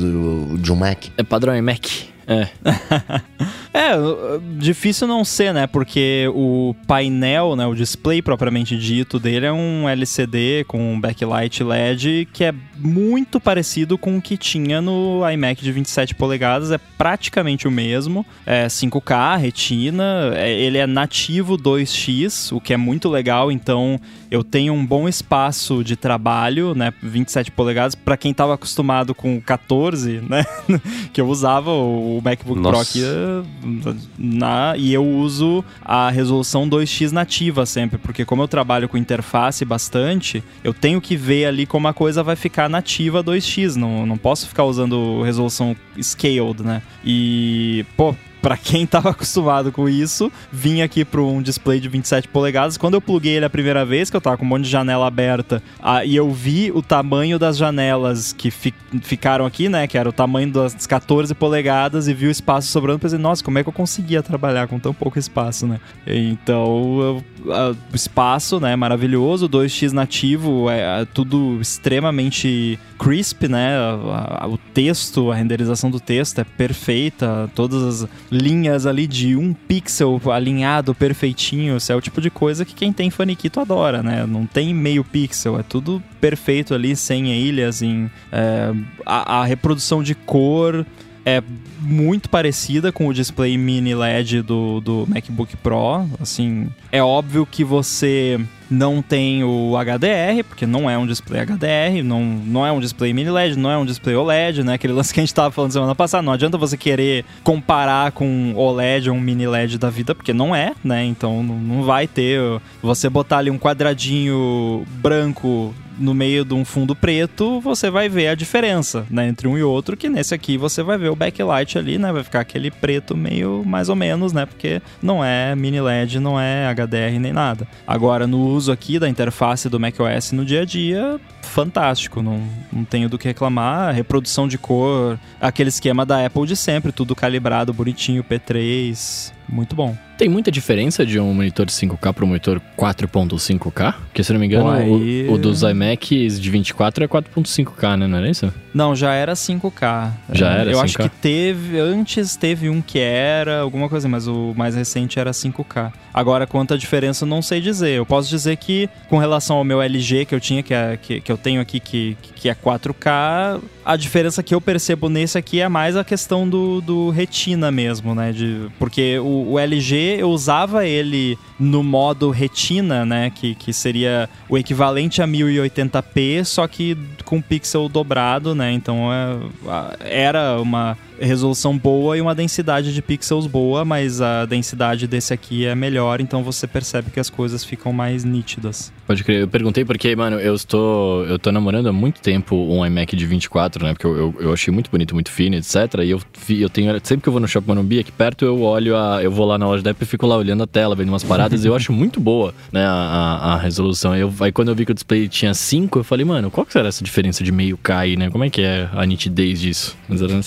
do- de um Mac? É padrão iMac. É. É, difícil não ser, né? Porque o painel, né, o display propriamente dito dele é um LCD com backlight LED que é muito parecido com o que tinha no iMac de 27 polegadas, é praticamente o mesmo. É 5K, retina, é- ele é nativo 2x, o que é muito legal, então eu tenho um bom espaço de trabalho, né, 27 polegadas para quem tava acostumado com 14, né, que eu usava o MacBook Pro Nossa. aqui eh, na, e eu uso a resolução 2x nativa sempre, porque como eu trabalho com interface bastante, eu tenho que ver ali como a coisa vai ficar nativa 2x, não, não posso ficar usando resolução scaled, né? E, pô, Pra quem tava acostumado com isso, vim aqui para um display de 27 polegadas. Quando eu pluguei ele a primeira vez, que eu tava com um monte de janela aberta, ah, e eu vi o tamanho das janelas que fi- ficaram aqui, né? Que era o tamanho das 14 polegadas, e vi o espaço sobrando, pensei, nossa, como é que eu conseguia trabalhar com tão pouco espaço, né? Então, o espaço, né? Maravilhoso, 2x nativo, é, é tudo extremamente crisp, né? A- a- o texto, a renderização do texto é perfeita, todas as linhas ali de um pixel alinhado perfeitinho, isso é o tipo de coisa que quem tem faniquito adora, né? Não tem meio pixel, é tudo perfeito ali, sem aliasing, é, a, a reprodução de cor é muito parecida com o display mini LED do, do MacBook Pro. Assim, é óbvio que você não tem o HDR, porque não é um display HDR, não, não é um display mini LED, não é um display OLED, né? Aquele lance que a gente tava falando semana passada. Não adianta você querer comparar com OLED ou um mini LED da vida, porque não é, né? Então não vai ter. Você botar ali um quadradinho branco no meio de um fundo preto, você vai ver a diferença, né, entre um e outro, que nesse aqui você vai ver o backlight ali, né, vai ficar aquele preto meio mais ou menos, né, porque não é mini LED, não é HDR nem nada. Agora, no uso aqui da interface do macOS no dia a dia, fantástico, não, não tenho do que reclamar, reprodução de cor, aquele esquema da Apple de sempre, tudo calibrado, bonitinho, P3, muito bom. Tem muita diferença de um monitor de 5K para um monitor 4.5K? Porque se não me engano, Bom, aí- o, o dos iMacs de 24 é 4.5K, né? Não era isso? Não, já era 5K. Já era Eu acho 5K? que teve. Antes teve um que era alguma coisa, mas o mais recente era 5K. Agora, quanto a diferença, não sei dizer. Eu posso dizer que, com relação ao meu LG que eu tinha, que, é, que, que eu tenho aqui, que, que é 4K, a diferença que eu percebo nesse aqui é mais a questão do, do retina mesmo, né? De, porque o, o LG eu usava ele no modo retina, né? Que, que seria o equivalente a 1080p, só que com pixel dobrado, né? Então é, era uma resolução boa e uma densidade de pixels boa, mas a densidade desse aqui é melhor, então você percebe que as coisas ficam mais nítidas. Pode crer. Eu perguntei porque, mano, eu estou. Eu tô namorando há muito tempo um iMac de 24, né? Porque eu, eu, eu achei muito bonito, muito fino, etc. E eu, eu tenho. Sempre que eu vou no Shopping Morumbi aqui perto, eu olho a. Eu vou lá na loja da Apple e fico lá olhando a tela, vendo umas paradas. e eu acho muito boa, né? A, a, a resolução. Eu, aí quando eu vi que o display tinha 5, eu falei, mano, qual que será essa diferença de meio K aí, né? Como é que é a nitidez disso?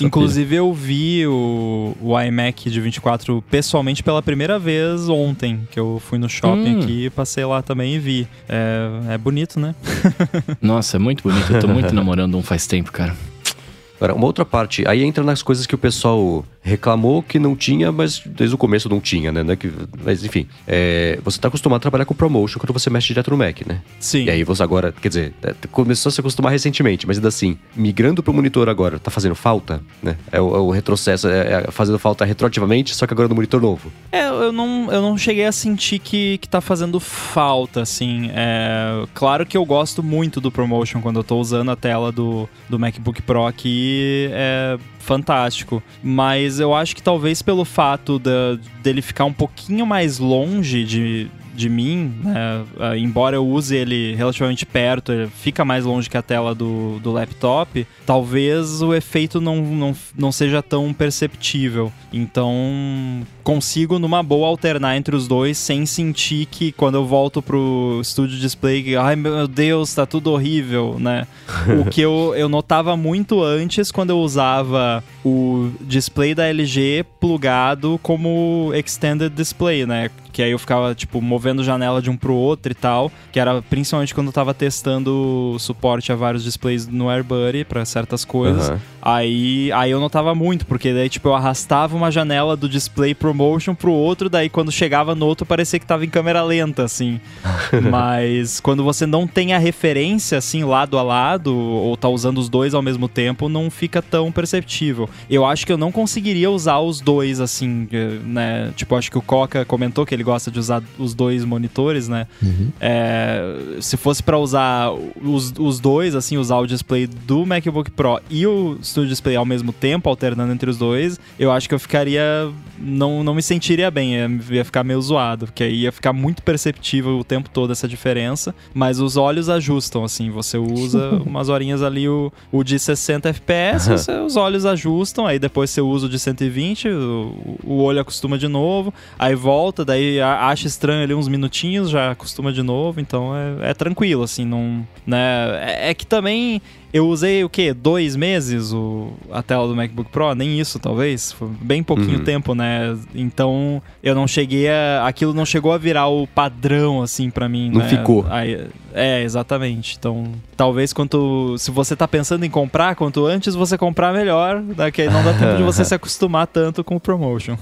Inclusive, eu vi o, o iMac de 24 pessoalmente pela primeira vez ontem, que eu fui no shopping Hum. aqui, passei lá também e vi. É, é bonito, né? Nossa, é muito bonito. Eu tô muito namorando um faz tempo, cara. Agora, uma outra parte, aí entra nas coisas que o pessoal reclamou que não tinha, mas desde o começo não tinha, né? É que- mas enfim, é, você tá acostumado a trabalhar com promotion quando você mexe direto no Mac, né? Sim. E aí você agora, quer dizer, é, começou a se acostumar recentemente, mas ainda assim, migrando pro monitor agora, tá fazendo falta, né? É o, é o retrocesso, é, é fazendo falta retroativamente, só que agora no monitor novo. É, eu não, eu não cheguei a sentir que, que tá fazendo falta, assim. É, claro que eu gosto muito do Promotion quando eu tô usando a tela do, do MacBook Pro aqui, é fantástico. Mas eu acho que talvez pelo fato da- dele ficar um pouquinho mais longe de, de mim, né, embora eu use ele relativamente perto, ele fica mais longe que a tela do, do laptop, talvez o efeito não, não, não seja tão perceptível. Então, consigo numa boa alternar entre os dois sem sentir que quando eu volto pro Studio Display, que, ai meu Deus, tá tudo horrível, né? o que eu, eu notava muito antes quando eu usava o display da LG plugado como extended display, né? Que aí eu ficava, tipo, movendo janela de um pro outro e tal. Que era principalmente quando eu tava testando suporte a vários displays no AirBuddy pra certas coisas. Aham. Aí, aí eu notava muito, porque daí, tipo, eu arrastava uma janela do display promotion pro outro, daí quando chegava no outro parecia que tava em câmera lenta, assim. Mas quando você não tem a referência, assim, lado a lado, ou tá usando os dois ao mesmo tempo, não fica tão perceptível. Eu acho que eu não conseguiria usar os dois, assim, eh, né? Tipo, acho que o Coca comentou que ele gosta de usar os dois monitores, né? É, se fosse pra usar os, os dois, assim, usar o display do MacBook Pro e o Studio Display ao mesmo tempo, alternando entre os dois, eu acho que eu ficaria. Não, não me sentiria bem, ia, ia ficar meio zoado, porque aí ia ficar muito perceptível o tempo todo essa diferença, mas os olhos ajustam, assim, você usa umas horinhas ali o, o de 60 FPS, você- os olhos ajustam, aí depois você usa o de 120, o, o olho acostuma de novo, aí volta, daí acha estranho ali uns minutinhos, já acostuma de novo, então é, é tranquilo, assim, não. Né? É, é que também eu usei o quê? Dois meses o, a tela do MacBook Pro? Nem isso, talvez. Foi bem pouquinho Uhum. tempo, né? Então eu não cheguei a. Aquilo não chegou a virar o padrão, assim, pra mim. Não né? ficou. Aí- é, exatamente. Então, talvez quanto. Se você tá pensando em comprar, quanto antes você comprar, melhor. Né? Que aí não dá tempo de você se acostumar tanto com o promotion.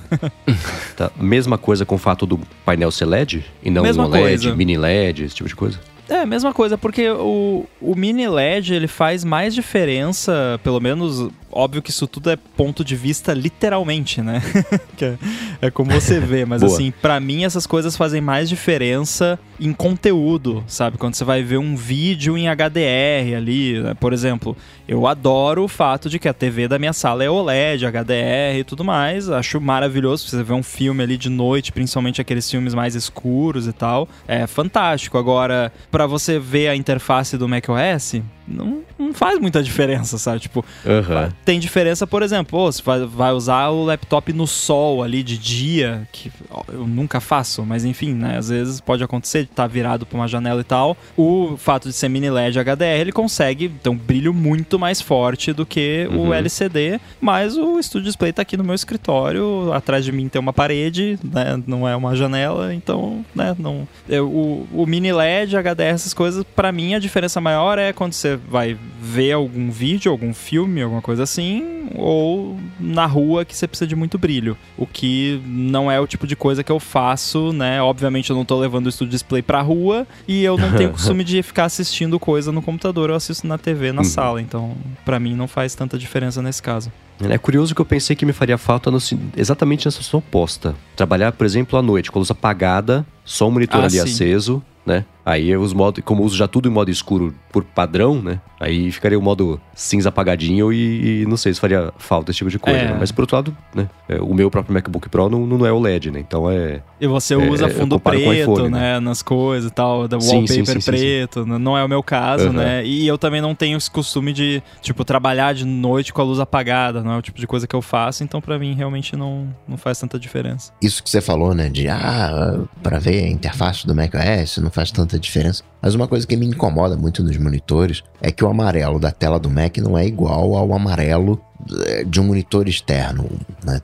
Tá. Mesma coisa com o fato do painel ser LED e não Mesma um LED, coisa. mini LED, esse tipo de coisa. É, mesma coisa, porque o, o mini LED ele faz mais diferença, pelo menos, óbvio que isso tudo é ponto de vista literalmente, né? É, é como você vê, mas assim, pra mim essas coisas fazem mais diferença em conteúdo, sabe? Quando você vai ver um vídeo em HDR ali, né? por exemplo, eu adoro o fato de que a TV da minha sala é OLED, HDR e tudo mais, acho maravilhoso você ver um filme ali de noite, principalmente aqueles filmes mais escuros e tal, é fantástico. Agora, pra você ver a interface do macOS, não, não faz muita diferença, sabe? Tipo, Aham. tem diferença, por exemplo, pô, você vai, vai usar o laptop no sol ali de dia, que eu nunca faço, mas enfim, né? Às vezes pode acontecer de estar virado pra uma janela e tal. O fato de ser mini LED HDR, ele consegue ter um brilho muito mais forte do que Uhum. o LCD, mas o Studio Display tá aqui no meu escritório, atrás de mim tem uma parede, né? Não é uma janela, então, né? Não, eu- o, o mini LED, HDR, essas coisas, pra mim a diferença maior é quando você vai ver algum vídeo, algum filme, alguma coisa assim, ou na rua que você precisa de muito brilho. O que não é o tipo de coisa que eu faço, né? Obviamente eu não tô levando o Studio Display pra rua e eu não tenho costume de ficar assistindo coisa no computador, eu assisto na TV, na Uhum. sala, então pra mim não faz tanta diferença nesse caso. É curioso que eu pensei que me faria falta no exatamente nessa situação oposta. Trabalhar, por exemplo, à noite, com a luz apagada, só o monitor Ah, ali sim. aceso, né? Aí os modos, como eu uso já tudo em modo escuro por padrão, né? Aí ficaria o modo cinza apagadinho e, e não sei se faria falta esse tipo de coisa. É. né? Mas por outro lado, né? é, o meu próprio MacBook Pro não, não é OLED, né? Então é. E você É, usa eu fundo preto, iPhone, né? Nas coisas e tal, da Sim, wallpaper sim, sim, sim, sim. preto. n- Não é o meu caso, Aham. né? E eu também não tenho esse costume de, tipo, trabalhar de noite com a luz apagada. Não é o tipo de coisa que eu faço, então pra mim realmente não, não faz tanta diferença. Isso que você falou, né? De, ah, pra ver a interface do macOS não faz tanta diferença. Mas uma coisa que me incomoda muito nos monitores é que o amarelo da tela do Mac não é igual ao amarelo eh, de um monitor externo, né?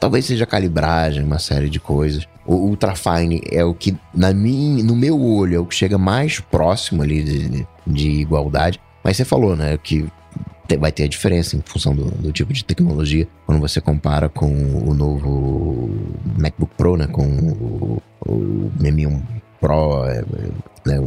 Talvez seja calibragem, uma série de coisas. O Ultrafine é o que, na minha, no meu olho, é o que chega mais próximo ali de, de igualdade. Mas você falou, né, que vai ter a diferença em função do, do tipo de tecnologia quando você compara com o novo MacBook Pro, né, com o, o M1 Pro, é, é, né,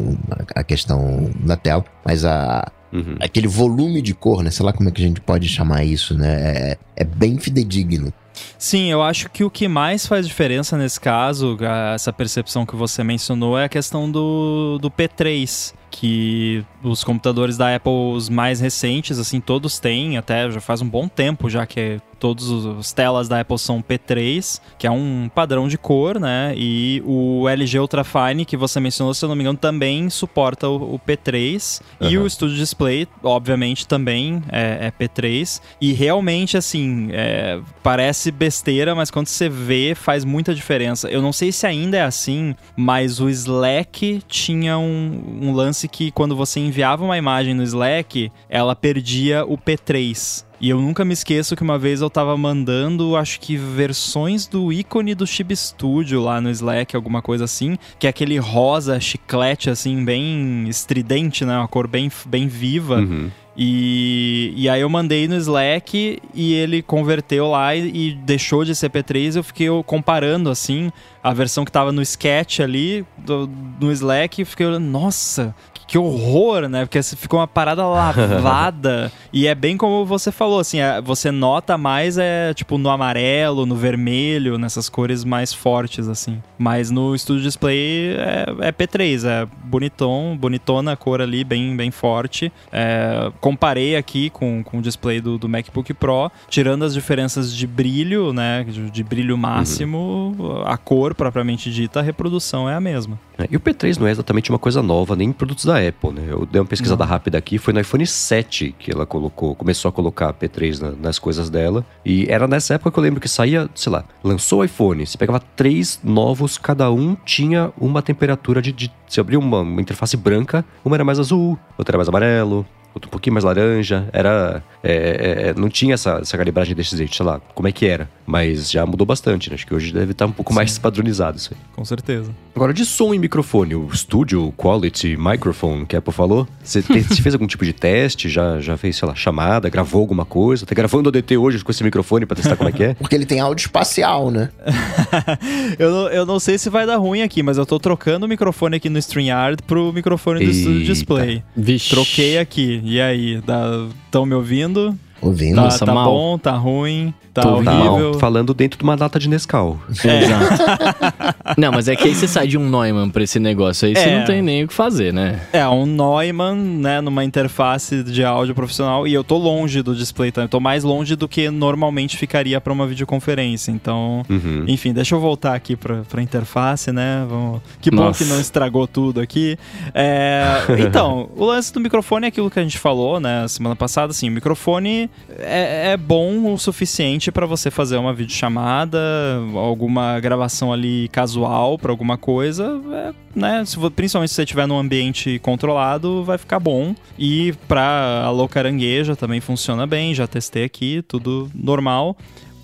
a- questão da tela, mas a, Uhum. aquele volume de cor, né, sei lá como é que a gente pode chamar isso, né, é, é bem fidedigno. Sim, eu acho que o que mais faz diferença nesse caso, essa percepção que você mencionou, é a questão do, do P3, que os computadores da Apple, os mais recentes, assim, todos têm, até já faz um bom tempo já que todos os as telas da Apple são P3, que é um padrão de cor, né? E o LG Ultrafine, que você mencionou, se eu não me engano, também suporta o, o P3. E Aham. o Studio Display, obviamente, também é, é P3. E realmente, assim, é, parece besteira, mas quando você vê, faz muita diferença. Eu não sei se ainda é assim, mas o Slack tinha um, um lance que quando você enviava uma imagem no Slack, ela perdia o P3. E eu nunca me esqueço que uma vez eu tava mandando, acho que versões do ícone do Chib Studio lá no Slack, alguma coisa assim, que é aquele rosa chiclete, assim, bem estridente, né? Uma cor bem, bem viva. Uhum. E, e aí eu mandei no Slack e ele converteu lá e, e deixou de ser P3. Eu fiquei comparando, assim, a versão que tava no sketch ali, do- no Slack, e fiquei olhando, nossa, que, horror, né? Porque ficou uma parada lavada. e é bem como você falou, assim, é- você nota mais, é tipo, no amarelo, no vermelho, nessas cores mais fortes, assim. Mas no Studio Display é, é P3, é bonitão, bonitona a cor ali, bem, bem forte. É, comparei aqui com, com o display do, do MacBook Pro, tirando as diferenças de brilho, né? De, de brilho máximo, a cor propriamente dita, a reprodução é a mesma. É, E o P3 não é exatamente uma coisa nova, nem em produtos da Apple, né? Eu dei uma pesquisada Não. rápida aqui, foi no iPhone 7 que ela colocou, começou a colocar P3 na- nas coisas dela. E era nessa época que eu lembro que saía, sei lá, lançou o iPhone, você pegava três novos, cada um tinha uma temperatura de. de você abria uma, uma interface branca, uma era mais azul, outra era mais amarelo. Um pouquinho mais laranja, era. é, é, é, não tinha essa, essa calibragem desse jeito, sei lá, como é que era. Mas já mudou bastante, né? Acho que hoje deve estar um pouco Sim. mais padronizado isso aí. Com certeza. Agora, de som e microfone, o Studio Quality Microphone que a Apple falou, você, te- você fez algum tipo de teste? Já, já fez, sei lá, chamada, gravou alguma coisa? Tá gravando o DT hoje com esse microfone pra testar como é que é? Porque ele tem áudio espacial, né? eu, não, eu não sei se vai dar ruim aqui, mas eu tô trocando o microfone aqui no StreamYard pro microfone do Studio Eita. Display. Vixe. Troquei aqui. E aí, estão me ouvindo? Ouvindo. Tá, Nossa, tá mal. bom? Tá ruim? Tá Tô Tá horrível? falando dentro de uma lata de Nescau. É. Exato. não, mas é que aí você sai de um Neumann pra esse negócio aí, você É. não tem nem o que fazer, né? É, um Neumann, né, numa interface de áudio profissional, e eu tô longe do display também, eu tô mais longe do que normalmente ficaria pra uma videoconferência, então... Uhum. Enfim, deixa eu voltar aqui pra, pra interface, né? Vamos... Que bom Nossa. que não estragou tudo aqui. É, Então, o lance do microfone é aquilo que a gente falou, né? Semana passada, assim, o microfone é, é bom o suficiente pra você fazer uma videochamada, alguma gravação ali casual pra alguma coisa, é, né? Se, principalmente se você estiver num ambiente controlado, vai ficar bom. E pra alô carangueja também funciona bem, já testei aqui, tudo normal.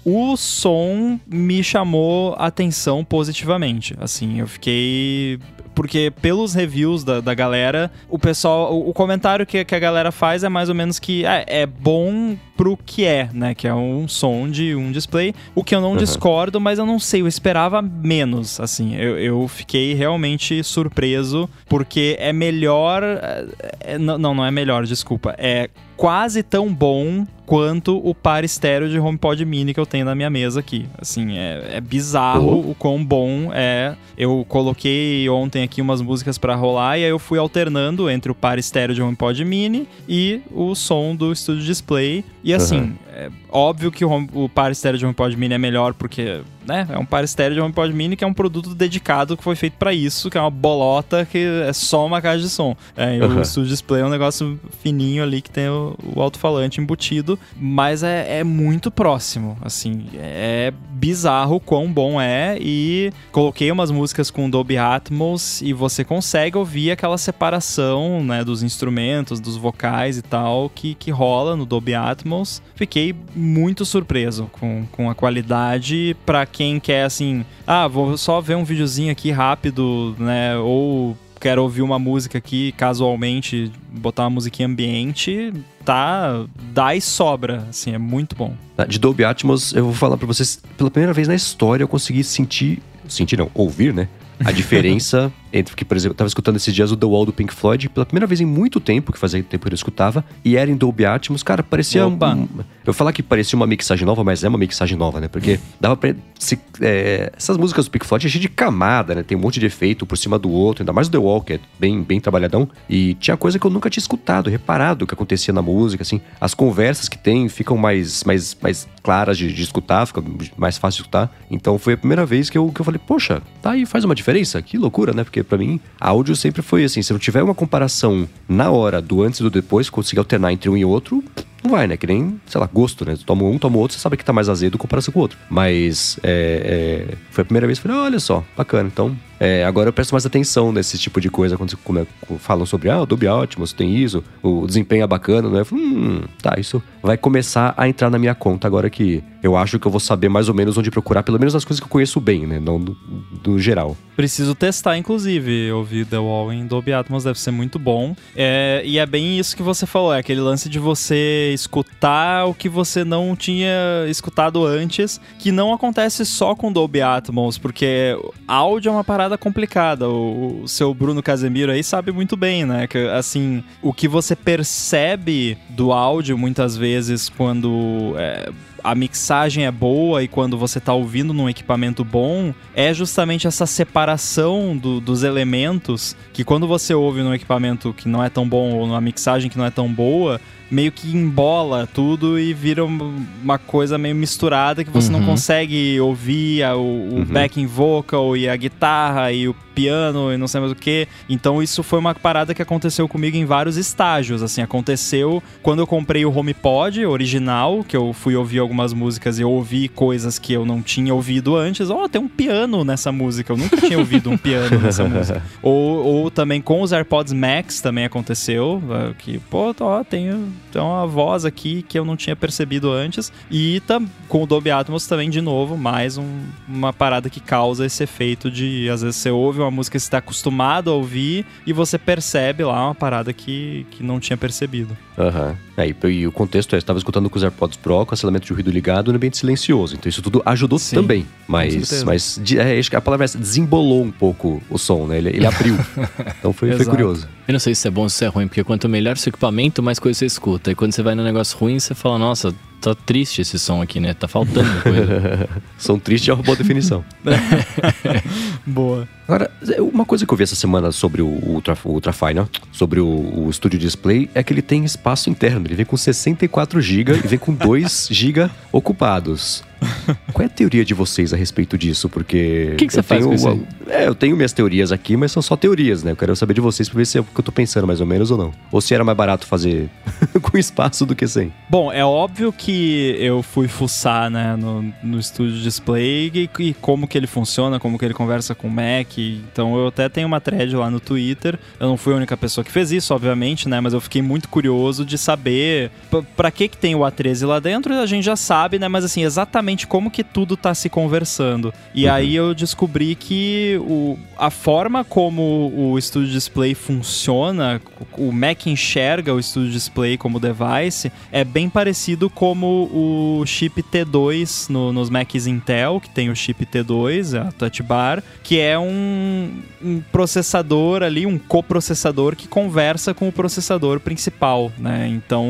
O som me chamou a atenção positivamente. Assim, eu fiquei. Porque pelos reviews da, da galera, o pessoal. O, o comentário que, que a galera faz é mais ou menos que é, é bom pro que é, né? Que é um som de um display. O que eu não Uhum. discordo, mas eu não sei, eu esperava menos. Assim, eu, eu fiquei realmente surpreso, porque é melhor. é- é- não, não, não é melhor, desculpa. É quase tão bom quanto o par estéreo de HomePod Mini que eu tenho na minha mesa aqui. Assim, é, é bizarro o quão bom é. Eu coloquei ontem aqui umas músicas para rolar, e aí eu fui alternando entre o par estéreo de HomePod Mini e o som do Studio Display. E assim, Uhum. É óbvio que o, home- o par estéreo de HomePod Mini é melhor porque, né, é um par estéreo de HomePod Mini que é um produto dedicado que foi feito para isso, que é uma bolota que é só uma caixa de som. É, e Uhum. o Studio Display é um negócio fininho ali que tem o, o alto-falante embutido, mas é, é muito próximo, assim, é bizarro o quão bom é e coloquei umas músicas com Dolby Atmos e você consegue ouvir aquela separação, né, dos instrumentos, dos vocais e tal que, que rola no Dolby Atmos. Fiquei muito surpreso com, com a qualidade pra quem quer assim, ah, vou só ver um videozinho aqui rápido, né, ou quero ouvir uma música aqui casualmente, botar uma musiquinha ambiente, tá, dá e sobra, assim, é muito bom. De Dolby Atmos, eu vou falar pra vocês, pela primeira vez na história eu consegui sentir, sentir não, ouvir, né? A diferença entre que, por exemplo, eu tava escutando esses dias o The Wall do Pink Floyd, pela primeira vez em muito tempo, que fazia tempo que eu escutava, e era em Dolby Atmos, cara, parecia Opa. um, eu falar que parecia uma mixagem nova, mas é uma mixagem nova, né? Porque dava pra se, é, essas músicas do Pink Floyd é cheio de camada, né? Tem um monte de efeito por cima do outro, ainda mais o The Wall, que é bem, bem trabalhadão, e tinha coisa que eu nunca tinha escutado, reparado o que acontecia na música, assim, as conversas que tem ficam mais, mais, mais claras de, de escutar, fica mais fácil de escutar. Então foi a primeira vez que eu, que eu falei, poxa, tá aí, faz uma diferença? Que loucura, né? Porque pra mim, áudio sempre foi assim, se não tiver uma comparação na hora do antes e do depois, conseguir alternar entre um e outro, não vai, né? Que nem, sei lá, gosto, né? Tu toma um, toma outro, você sabe que tá mais azedo em comparação com o outro. Mas é, é, foi a primeira vez que eu falei, olha só, bacana. Então, é, agora eu presto mais atenção nesse tipo de coisa quando come- falam sobre, ah, o Dolby Atmos tem isso, o desempenho é bacana, né? Eu falo, hum, tá, isso vai começar a entrar na minha conta agora que eu acho que eu vou saber mais ou menos onde procurar, pelo menos as coisas que eu conheço bem, né? Não do, do geral. Preciso testar, inclusive, ouvir The Wall em Dolby Atmos deve ser muito bom. É, e é bem isso que você falou, é aquele lance de você escutar o que você não tinha escutado antes, que não acontece só com Dolby Atmos, porque áudio é uma parada complicada. O, o seu Bruno Casemiro aí sabe muito bem, né? Que, assim, o que você percebe do áudio muitas vezes quando... é, a mixagem é boa e quando você tá ouvindo num equipamento bom, é justamente essa separação do- dos elementos que quando você ouve num equipamento que não é tão bom ou numa mixagem que não é tão boa, meio que embola tudo e vira um- uma coisa meio misturada que você não Uhum. consegue ouvir a- o, o Uhum. backing vocal e a guitarra e o piano e não sei mais o que. Então isso foi uma parada que aconteceu comigo em vários estágios. Assim, aconteceu quando eu comprei o HomePod original, que eu fui ouvir algumas músicas e eu ouvi coisas que eu não tinha ouvido antes. Ó, tem um piano nessa música. Eu nunca tinha ouvido um piano nessa música. Ou, ou também com os AirPods Max também aconteceu. eh, Que, pô, ó, tem, tem uma voz aqui que eu não tinha percebido antes. E tam, com o Dolby Atmos também, de novo, mais um- uma parada que causa esse efeito de, às vezes, você ouve uma música que você está acostumado a ouvir e você percebe lá uma parada que, que não tinha percebido. Aham. É, e, e o contexto é, estava escutando com os AirPods Pro, com aceleramento de ruído ligado, no ambiente silencioso. Então isso tudo ajudou Sim, também. Mas, mas é, acho que a palavra é essa, desembolou um pouco o som, né? Ele, ele abriu. então foi, foi curioso. Eu não sei se é bom ou se é ruim, porque quanto melhor seu equipamento, mais coisa você escuta. E quando você vai num negócio ruim, você fala, nossa, tá triste esse som aqui, né? Tá faltando coisa. Som triste é uma boa definição. Boa. Agora, é, uma coisa que eu vi essa semana sobre o Ultra, o Ultrafine, sobre o, o Studio Display, é que ele tem espaço interno. Ele vem com 64 GB e vem com 2 GB ocupados. Qual é a teoria de vocês a respeito disso? Porque. O que que você faz tenho, com? É, eu tenho minhas teorias aqui, mas são só teorias, né? Eu quero saber de vocês pra ver se é o que eu tô pensando mais ou menos ou não. Ou se era mais barato fazer com espaço do que sem. Bom, é óbvio que eu fui fuçar, né, no, no estúdio display e, e como que ele funciona, como que ele conversa com o Mac. Então eu até tenho uma thread lá no Twitter. Eu não fui a única pessoa que fez isso, obviamente, né, mas eu fiquei muito curioso de saber p- pra que que tem o A13 lá dentro. A gente já sabe, né, mas assim, exatamente como que tudo tá se conversando. E Uhum. aí eu descobri que o, a forma como o Studio Display funciona, o Mac enxerga o Studio Display como device, é bem parecido como o chip T2 no- nos Macs Intel, que tem o chip T2, a Touch Bar, que é um, um processador ali, um coprocessador que conversa com o processador principal, né? Então,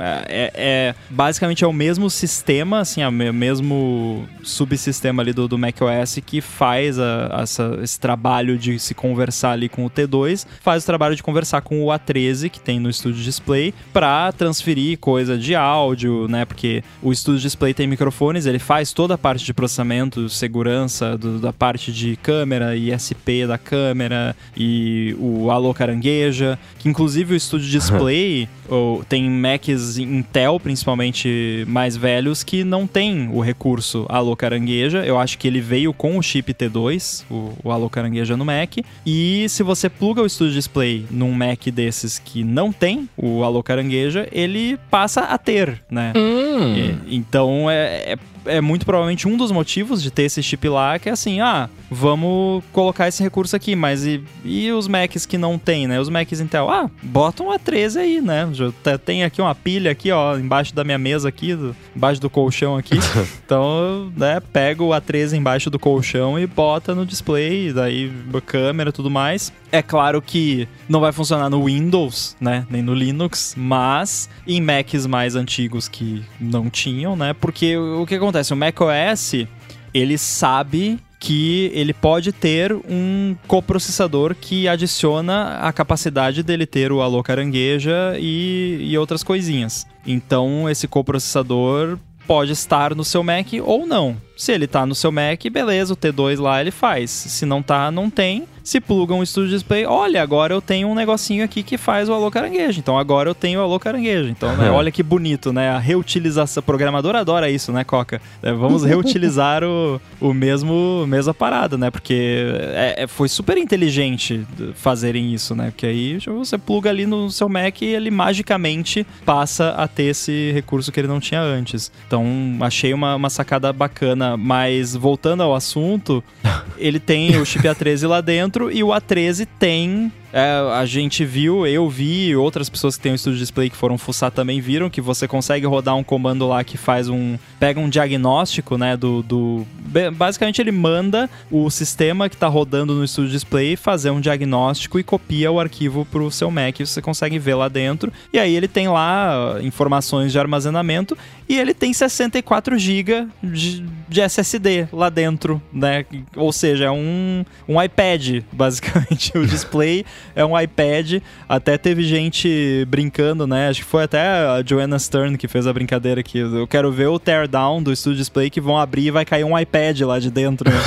é, é- é- basicamente é o mesmo sistema, assim, é o me- mesmo subsistema ali do, do macOS que faz a, essa, esse trabalho de se conversar ali com o T2, faz o trabalho de conversar com o A13 que tem no Studio Display para transferir coisa de áudio, né? Porque o Studio Display tem microfones, ele faz toda a parte de processamento, segurança, do, da parte de câmera, ISP da câmera e o Alô Carangueja, que inclusive o Studio Display ou, tem Macs Intel, principalmente mais velhos, que não tem o recurso Alô Carangueja. Eu acho que ele veio com o chip T2, o, o Alô Carangueja no Mac. E se você pluga o Studio Display num Mac desses que não tem o Alô Carangueja, ele passa a ter, né? Hum. E- então é, é, é muito provavelmente um dos motivos de ter esse chip lá, que é assim, ah, vamos colocar esse recurso aqui, mas e, e os Macs que não tem, né? Os Macs Intel, ah, bota um A13 aí, né? Já te- tem aqui uma pilha aqui, ó, embaixo da minha mesa aqui, do- embaixo do colchão aqui. então, né, pega o A13 embaixo do colchão e bota no display, daí câmera e tudo mais. É claro que não vai funcionar no Windows, né, nem no Linux, mas em Macs mais antigos que não tinham, né? Porque o que acontece, o macOS, ele sabe que ele pode ter um coprocessador que adiciona a capacidade dele ter o Alô Carangueja e, e outras coisinhas. Então, esse coprocessador pode estar no seu Mac ou não. Se ele tá no seu Mac, beleza, o T2 lá ele faz. Se não tá, não tem. Se pluga um Studio Display, olha, agora eu tenho um negocinho aqui que faz o Alô Caranguejo. Então agora eu tenho o Alô Caranguejo. Então, né, olha que bonito, né? A reutilização. O programador adora isso, né, Coca? É, vamos reutilizar o, o mesmo mesma parada, né? Porque é- é- foi super inteligente fazerem isso, né? Porque aí você pluga ali no seu Mac e ele magicamente passa a ter esse recurso que ele não tinha antes. Então, achei uma, uma sacada bacana. Mas voltando ao assunto, ele tem o chip A13 lá dentro e o A13 tem. É, a gente viu, eu vi, outras pessoas que têm o Studio Display que foram fuçar também viram que você consegue rodar um comando lá que faz um. pega um diagnóstico, né? Do. do basicamente ele manda o sistema que está rodando no Studio Display fazer um diagnóstico e copia o arquivo para o seu Mac. Você consegue ver lá dentro. E aí ele tem lá ah, informações de armazenamento e ele tem 64 GB de, de SSD lá dentro, né? Ou seja, é um, um iPad, basicamente. o display é um iPad. Até teve gente brincando, né? Acho que foi até a Joanna Stern que fez a brincadeira aqui. Eu quero ver o teardown do Studio Display que vão abrir e vai cair um iPad lá de dentro. né?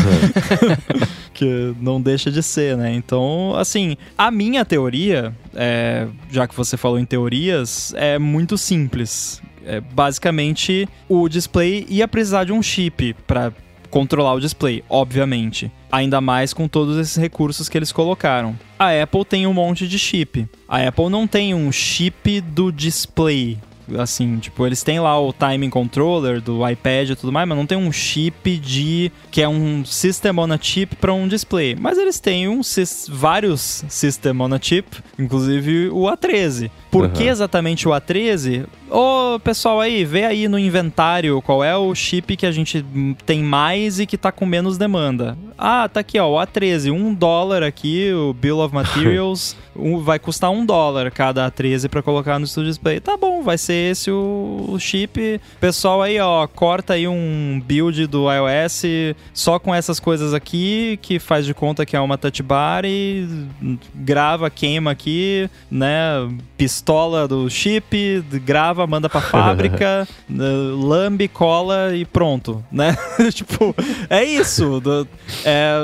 que não deixa de ser, né? Então, assim, a minha teoria, é, já que você falou em teorias, é muito simples. É, basicamente, o display ia precisar de um chip para controlar o display, obviamente. Ainda mais com todos esses recursos que eles colocaram. A Apple tem um monte de chip. A Apple não tem um chip do display. Assim, tipo, eles têm lá o timing controller do iPad e tudo mais, mas não tem um chip de. que é um system on a chip para um display. Mas eles têm um, vários system on a chip, inclusive o A13. Por que Uhum. exatamente o A13? Ô, pessoal aí, vê aí no inventário qual é o chip que a gente tem mais e que tá com menos demanda. Ah, tá aqui, ó, o A13, um dólar aqui, o Bill of Materials, um- vai custar um dólar cada A13 pra colocar no Studio Display. Tá bom, vai ser esse o, o chip. Pessoal aí, ó, corta aí um build do iOS só com essas coisas aqui, que faz de conta que é uma touch bar e grava, queima aqui, né? Pistola do chip, grava, manda pra fábrica, né, lambe, cola e pronto, né? tipo, é isso. é,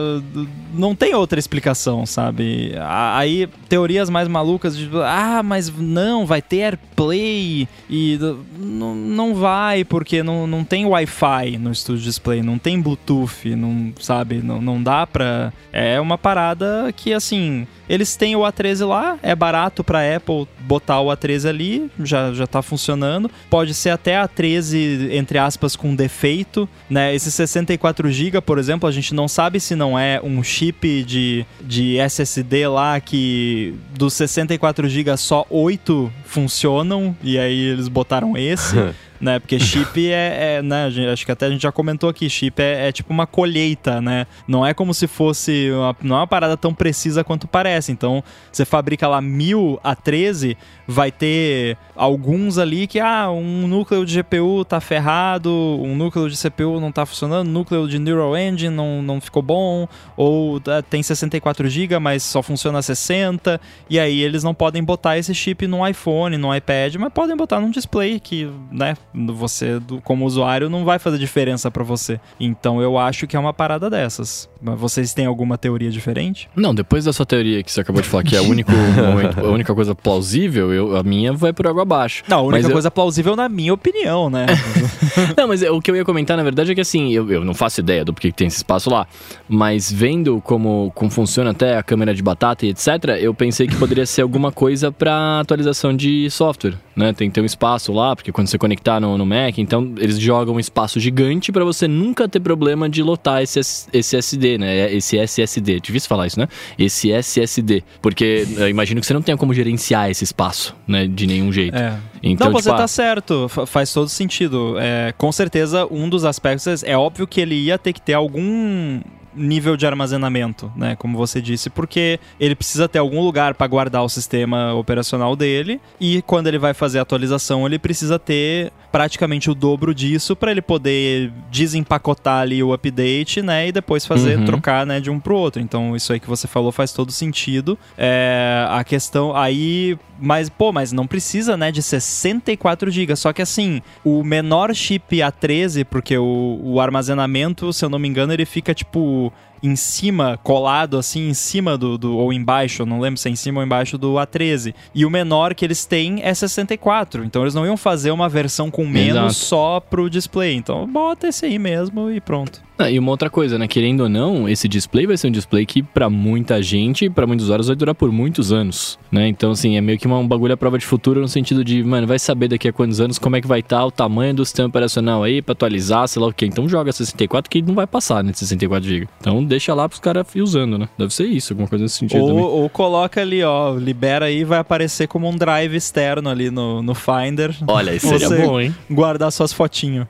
não tem outra explicação, sabe? Aí, teorias mais malucas de, ah, mas não, vai ter AirPlay e não, não vai, porque não, não tem Wi-Fi no Studio Display, não tem Bluetooth, não, sabe? Não, não dá pra... É uma parada que, assim, eles têm o A13 lá, é barato pra Apple botar o A13 ali, já, já tá funcionando. Pode ser até A13, entre aspas, com defeito, né? Esse 64 GB, por exemplo, a gente não sabe se não é um chip de, de SSD lá que dos 64 GB só 8 funcionam, e aí eles botaram esse. né? Porque chip é, é né? Acho que até a gente já comentou aqui, chip é, é, tipo uma colheita, né? Não é como se fosse, uma, não é uma parada tão precisa quanto parece. Então, você fabrica lá mil a 13, vai ter alguns ali que, ah, um núcleo de GPU tá ferrado, um núcleo de CPU não tá funcionando, núcleo de Neural Engine não, não ficou bom, ou é, tem 64 GB, mas só funciona 60, e aí eles não podem botar esse chip no iPhone, no iPad, mas podem botar num display que, né, você como usuário não vai fazer diferença para você. Então eu acho que é uma parada dessas. Vocês têm alguma teoria diferente? Não, depois da sua teoria que você acabou de falar que é a, único momento, a única coisa plausível, eu, a minha vai por água abaixo. Não, a única mas coisa eu... plausível na minha opinião, né? não, mas o que eu ia comentar na verdade é que assim, eu, eu não faço ideia do porquê que tem esse espaço lá, mas vendo como, como funciona até a câmera de batata e etc, eu pensei que poderia ser alguma coisa para atualização de software, né? Tem que ter um espaço lá, porque quando você conectar no, no Mac, então eles jogam um espaço gigante para você nunca ter problema de lotar esse, esse SD, né? Esse SSD. Difícil falar isso, né? Esse SSD. Porque eu imagino que você não tenha como gerenciar esse espaço, né? De nenhum jeito. É. Então, não, você tipo, tá certo. Faz todo sentido. É, com certeza, um dos aspectos é óbvio que ele ia ter que ter algum nível de armazenamento, né? Como você disse, porque ele precisa ter algum lugar para guardar o sistema operacional dele e quando ele vai fazer a atualização, ele precisa ter praticamente o dobro disso para ele poder desempacotar ali o update, né? E depois fazer, uhum. trocar, né, de um pro outro. Então, isso aí que você falou faz todo sentido. É, a questão aí mas, pô, mas não precisa, né, de 64 GB. Só que assim, o menor chip A13, porque o, o armazenamento, se eu não me engano, ele fica tipo em cima, colado assim, em cima do, do, ou embaixo, não lembro se é em cima ou embaixo do A13. E o menor que eles têm é 64. Então eles não iam fazer uma versão com menos Exato. só pro display. Então bota esse aí mesmo e pronto. Ah, e uma outra coisa, né? Querendo ou não, esse display vai ser um display que para muita gente, para muitos usuários, vai durar por muitos anos, né? Então, assim, é meio que uma, um bagulho à prova de futuro no sentido de, mano, vai saber daqui a quantos anos como é que vai estar tá o tamanho do sistema operacional aí para atualizar, sei lá o quê. Então joga 64 que não vai passar, né? 64 GB. Então deixa lá pros caras usando, né? Deve ser isso, alguma coisa nesse sentido. Ou, ou, coloca ali, ó, libera aí vai aparecer como um drive externo ali no, no Finder. Olha, isso seria bom, hein? Guardar suas fotinhos.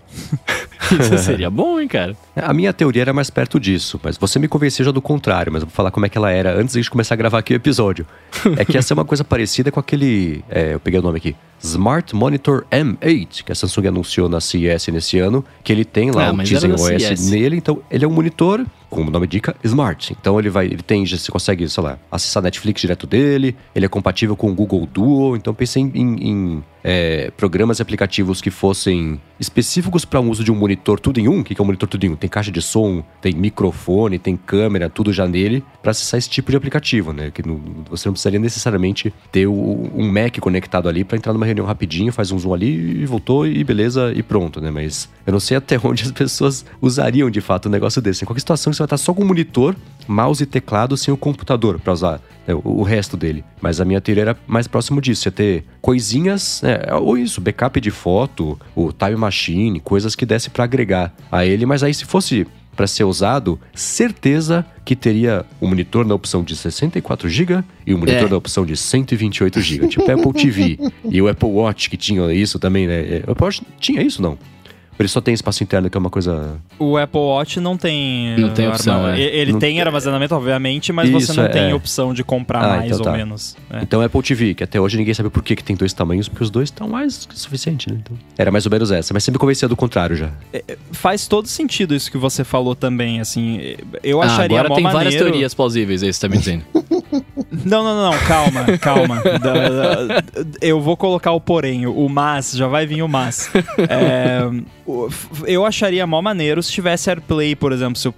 isso seria bom, hein, cara? A minha teoria era mais perto disso, mas você me convenceu já do contrário, mas eu vou falar como é que ela era antes de começar a gravar aqui o episódio. é que essa é uma coisa parecida com aquele. É, eu peguei o nome aqui. Smart Monitor M8, que a Samsung anunciou na CES nesse ano, que ele tem lá ah, o Tizen OS nele, então ele é um monitor, como o nome indica, smart. Então ele vai, ele tem, você consegue, sei lá, acessar Netflix direto dele, ele é compatível com o Google Duo, então pensei em, em, é, programas e aplicativos que fossem específicos para um uso de um monitor tudo em um. O que é um monitor tudo em um? Tem caixa de som, tem microfone, tem câmera, tudo já nele, para acessar esse tipo de aplicativo, né? Que não, você não precisaria necessariamente ter o, um Mac conectado ali para entrar numa reunião rapidinho, faz um zoom ali e voltou e beleza e pronto, né? Mas eu não sei até onde as pessoas usariam de fato um negócio desse. Em qualquer situação você vai estar só com o monitor, mouse e teclado sem o computador para usar né, o, o, resto dele. Mas a minha teoria era mais próximo disso, ia ter coisinhas, né, ou isso, backup de foto, o time machine, coisas que desse para agregar a ele, mas aí se fosse para ser usado, certeza que teria o monitor na opção de 64 GB e o monitor é. na opção de 128 GB, tipo Apple TV e o Apple Watch que tinha isso também, né? O Apple Watch tinha isso não? Ele só tem espaço interno, que é uma coisa. O Apple Watch não tem. Não tem opção. Arma... É. Ele não... tem armazenamento, obviamente, mas Isso, você não é. tem opção de comprar ah, mais então tá. ou menos. É. Então Apple TV, que até hoje ninguém sabe por que, que tem dois tamanhos, porque os dois estão mais que suficiente, né? Então, era mais ou menos essa, mas sempre convencia do contrário já. É, é, faz todo sentido isso que você falou também, assim. Eu ah, acharia ah, Agora tem maneiro... várias teorias plausíveis, aí você tá me dizendo. não, não, não, calma, calma. eu vou colocar o porém, o mas, já vai vir o mas. É, eu acharia mó maneiro se tivesse AirPlay, por exemplo. Se, uh,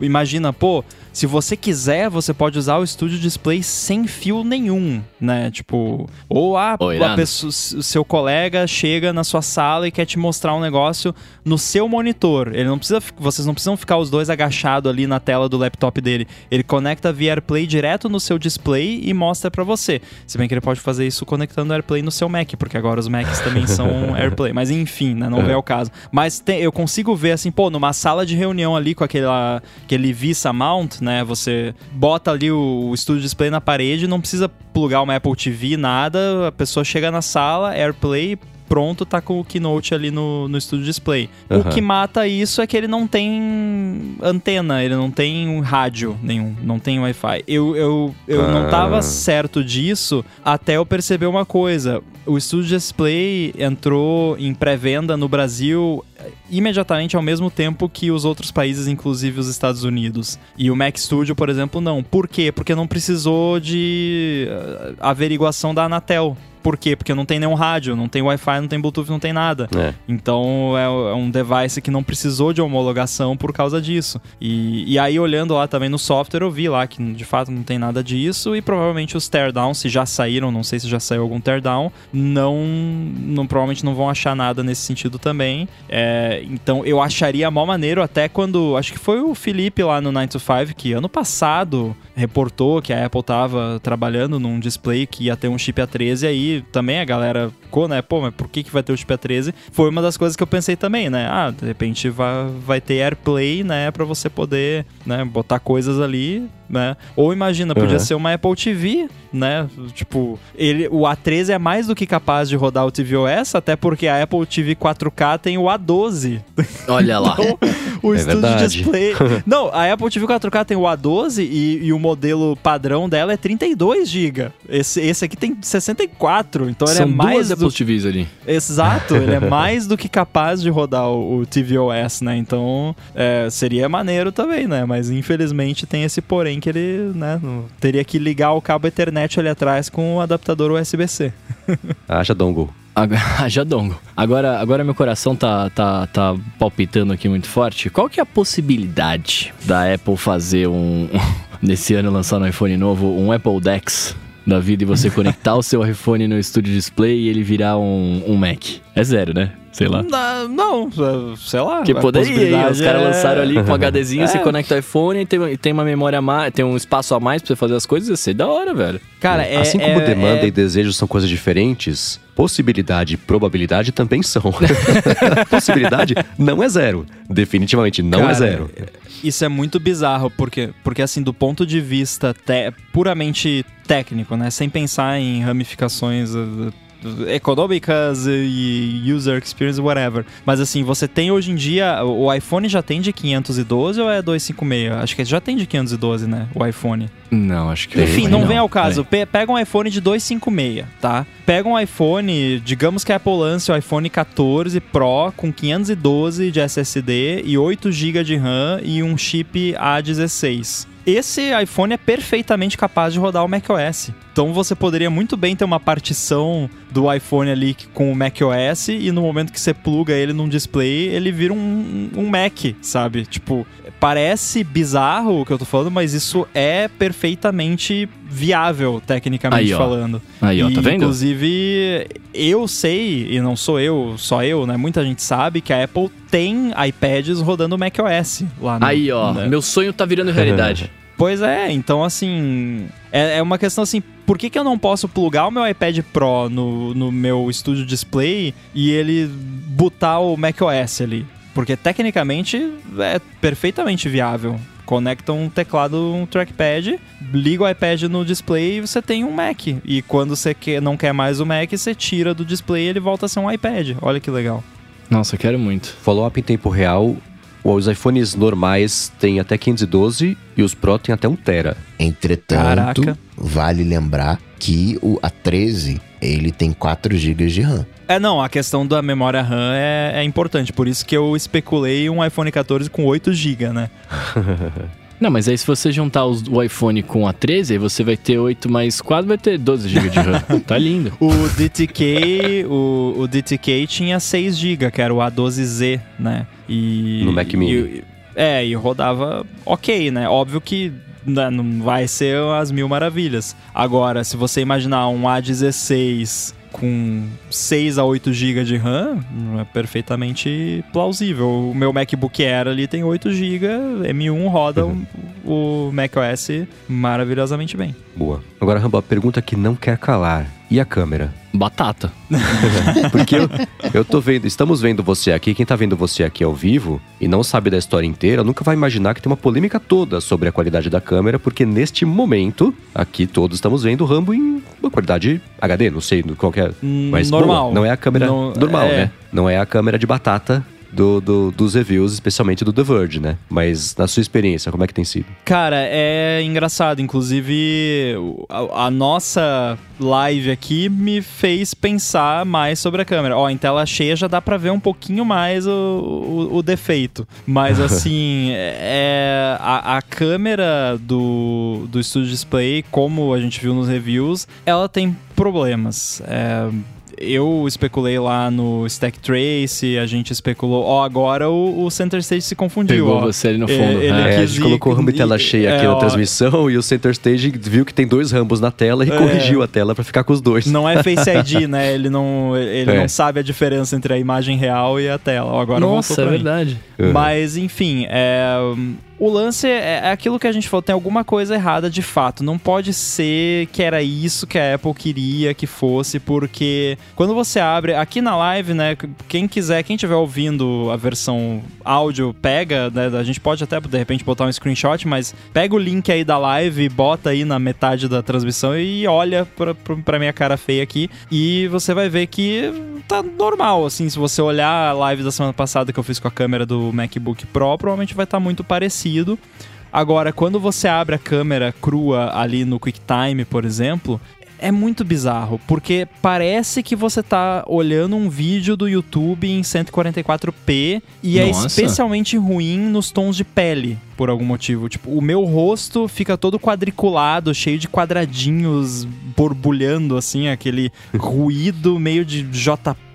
imagina, pô, se você quiser, você pode usar o Studio Display sem fio nenhum, né? Tipo, ou a, a pessoa, o seu colega chega na sua sala e quer te mostrar um negócio no seu monitor. Ele não precisa, vocês não precisam ficar os dois agachados ali na tela do laptop dele. Ele conecta via AirPlay direto no seu display e mostra para você. Se bem que ele pode fazer isso conectando o AirPlay no seu Mac, porque agora os Macs também são AirPlay. Mas enfim, né? Não é. é o caso. Mas tem, eu consigo ver assim, pô, numa sala de reunião ali com aquela, aquele Visa Mount, né? Você bota ali o, o Studio Display na parede, não precisa plugar uma Apple TV, nada. A pessoa chega na sala, AirPlay, pronto tá com o Keynote ali no, no Studio Display. O Aham. que mata isso é que ele não tem antena, ele não tem rádio nenhum, não tem Wi-Fi. Eu, eu, eu não Ah. tava certo disso até eu perceber uma coisa. O Studio Display entrou em pré-venda no Brasil eh, imediatamente ao mesmo tempo que os outros países, inclusive os Estados Unidos. E o Mac Studio, por exemplo, não. Por quê? Porque não precisou de eh, averiguação da Anatel. Por quê? Porque não tem nenhum rádio, não tem Wi-Fi, não tem Bluetooth, não tem nada. É. Então é, é um device que não precisou de homologação por causa disso. E, e aí, olhando lá também no software, eu vi lá que de fato não tem nada disso. E provavelmente os teardowns, se já saíram, não sei se já saiu algum teardown, não, não provavelmente não vão achar nada nesse sentido também. É, então eu acharia mó maneiro até quando. Acho que foi o Felipe lá no 9 to 5 que ano passado reportou que a Apple tava trabalhando num display que ia ter um chip A13 aí também a galera ficou, né? Pô, mas por que, que vai ter o chip A13? Foi uma das coisas que eu pensei também, né? Ah, de repente vai, vai ter AirPlay, né? Pra você poder né, botar coisas ali, né? Ou imagina, podia Uhum. ser uma Apple TV, né? Tipo, ele, o A13 é mais do que capaz de rodar o tvOS, até porque a Apple TV 4K tem o A12. Olha lá. O É Studio verdade. Display. Não, a Apple TV 4K tem o A12 e, e o modelo padrão dela é 32 GB. Esse, esse aqui tem 64, então ele São é mais duas do... Apple TVs ali. Exato, ele é mais do que capaz de rodar o, o tvOS, né? Então, é, seria maneiro também, né? Mas infelizmente tem esse porém que ele, né, teria que ligar o cabo Ethernet ali atrás com o adaptador USB-C. Haja dongle. Haja dongo. Agora, agora meu coração tá, tá, tá palpitando aqui muito forte. Qual que é a possibilidade da Apple fazer um... Nesse ano lançar no iPhone novo, um Apple Dex da vida e você conectar o seu iPhone no Studio Display e ele virar um, um Mac? É zero, né? Sei lá. Não, não, sei lá. Que a poderia, possibilidade os caras é- lançaram ali com um HDzinho, você É. conecta o iPhone e tem, e tem uma memória a mais, tem um espaço a mais pra você fazer as coisas, ia ser da hora, velho. Cara, é, assim como é- demanda é- e desejo são coisas diferentes, possibilidade e probabilidade também são. possibilidade não é zero. Definitivamente não Cara, é zero. Isso é muito bizarro, porque, porque assim, do ponto de vista te- puramente técnico, né? Sem pensar em ramificações uh, econômicas e user experience, whatever. Mas assim, você tem hoje em dia, o iPhone já tem de 512 ou é 256? Acho que já tem de 512, né? O iPhone. Não, acho que Enfim, não, vem ao caso. É. Pe- Pega um iPhone de 256, tá? Pega um iPhone, digamos que a Apple lance o iPhone 14 Pro com 512 de SSD e 8 GB de RAM e um chip A16. Esse iPhone é perfeitamente capaz de rodar o macOS. Então você poderia muito bem ter uma partição do iPhone ali com o macOS e no momento que você pluga ele num display, ele vira um, um Mac, sabe? Tipo, parece bizarro o que eu tô falando, mas isso é perfeitamente viável, tecnicamente Aí, ó. falando. Aí, ó, E, tá vendo? Inclusive, eu sei, e não sou eu, só eu, né? Muita gente sabe que a Apple tem iPads rodando macOS lá no, Aí, ó, né? meu sonho tá virando realidade. Pois é, então assim. É, é uma questão assim, por que, que eu não posso plugar o meu iPad Pro no, no meu Studio Display e ele botar o macOS ali? Porque tecnicamente é perfeitamente viável. Conecta um teclado, um trackpad, liga o iPad no display e você tem um Mac. E quando você quer, não quer mais o Mac, você tira do display e ele volta a ser um iPad. Olha que legal. Nossa, eu quero muito. Follow-up em tempo real. Os iPhones normais têm até 512 e os Pro têm até 1 tera. Entretanto, Caraca. vale lembrar que o A13 ele tem 4 GB de RAM. É, não, a questão da memória RAM é, é importante. Por isso que eu especulei um iPhone 14 com 8 GB, né? Não, mas aí se você juntar os- o iPhone com a 13, aí você vai ter 8 mais 4, vai ter 12 GB de RAM. tá lindo. O DTK, o, o DTK tinha 6 GB, que era o A12Z, né? E, No Mac Mini. e- é, e rodava ok, né? Óbvio que né, não vai ser as mil maravilhas. Agora, se você imaginar um A16 com 6 a 8 GB de RAM, é perfeitamente plausível. O meu MacBook Air ali tem 8 GB, M1 roda Uhum. o, o macOS maravilhosamente bem. Boa. Agora, Rambo, a pergunta que não quer calar. E a câmera? Batata. Porque eu, eu tô vendo, estamos vendo você aqui, quem tá vendo você aqui ao vivo e não sabe da história inteira, nunca vai imaginar que tem uma polêmica toda sobre a qualidade da câmera, porque neste momento, aqui todos estamos vendo o Rambo em uma qualidade HD, não sei qual Hum, Mas normal. boa. Não é a câmera Não- normal, é. né? Não é a câmera de batata do, do- dos reviews, especialmente do The Verge, né? Mas na sua experiência, como é que tem sido? Cara, é engraçado. Inclusive, a, a nossa live aqui me fez pensar mais sobre a câmera. Ó, em tela cheia já dá pra ver um pouquinho mais o, o, o defeito. Mas, assim, é, a, a câmera do, do Studio Display, como a gente viu nos reviews, ela tem problemas. É, eu especulei lá no Stack Trace, a gente especulou. Ó, agora o, o Center Stage se confundiu. Pegou ó. você ali no É, fundo. ele É. É, a gente ir- colocou o rambo em tela e- cheia aqui é, na ó. transmissão e o Center Stage viu que tem dois rambos na tela e É. corrigiu a tela pra ficar com os dois. Não é Face ID, né? Ele não, ele É. não sabe a diferença entre a imagem real e a tela. Ó, Agora Nossa, é verdade. Uhum. Mas, enfim, é, o lance é, é aquilo que a gente falou, tem alguma coisa errada de fato. Não pode ser que era isso que a Apple queria que fosse, porque quando você abre, aqui na live, né, quem quiser, quem estiver ouvindo a versão áudio, pega, né, a gente pode até, de repente, botar um screenshot, mas pega o link aí da live bota aí na metade da transmissão e olha pra, pra, minha cara feia aqui, e você vai ver que tá normal, assim, se você olhar a live da semana passada que eu fiz com a câmera do MacBook Pro, provavelmente vai estar muito parecido. Agora, quando você abre a câmera crua ali no QuickTime, por exemplo, é muito bizarro, porque parece que você tá olhando um vídeo do YouTube em 144p e é Nossa. especialmente ruim nos tons de pele, por algum motivo. Tipo, o meu rosto fica todo quadriculado, cheio de quadradinhos borbulhando, assim, aquele ruído meio de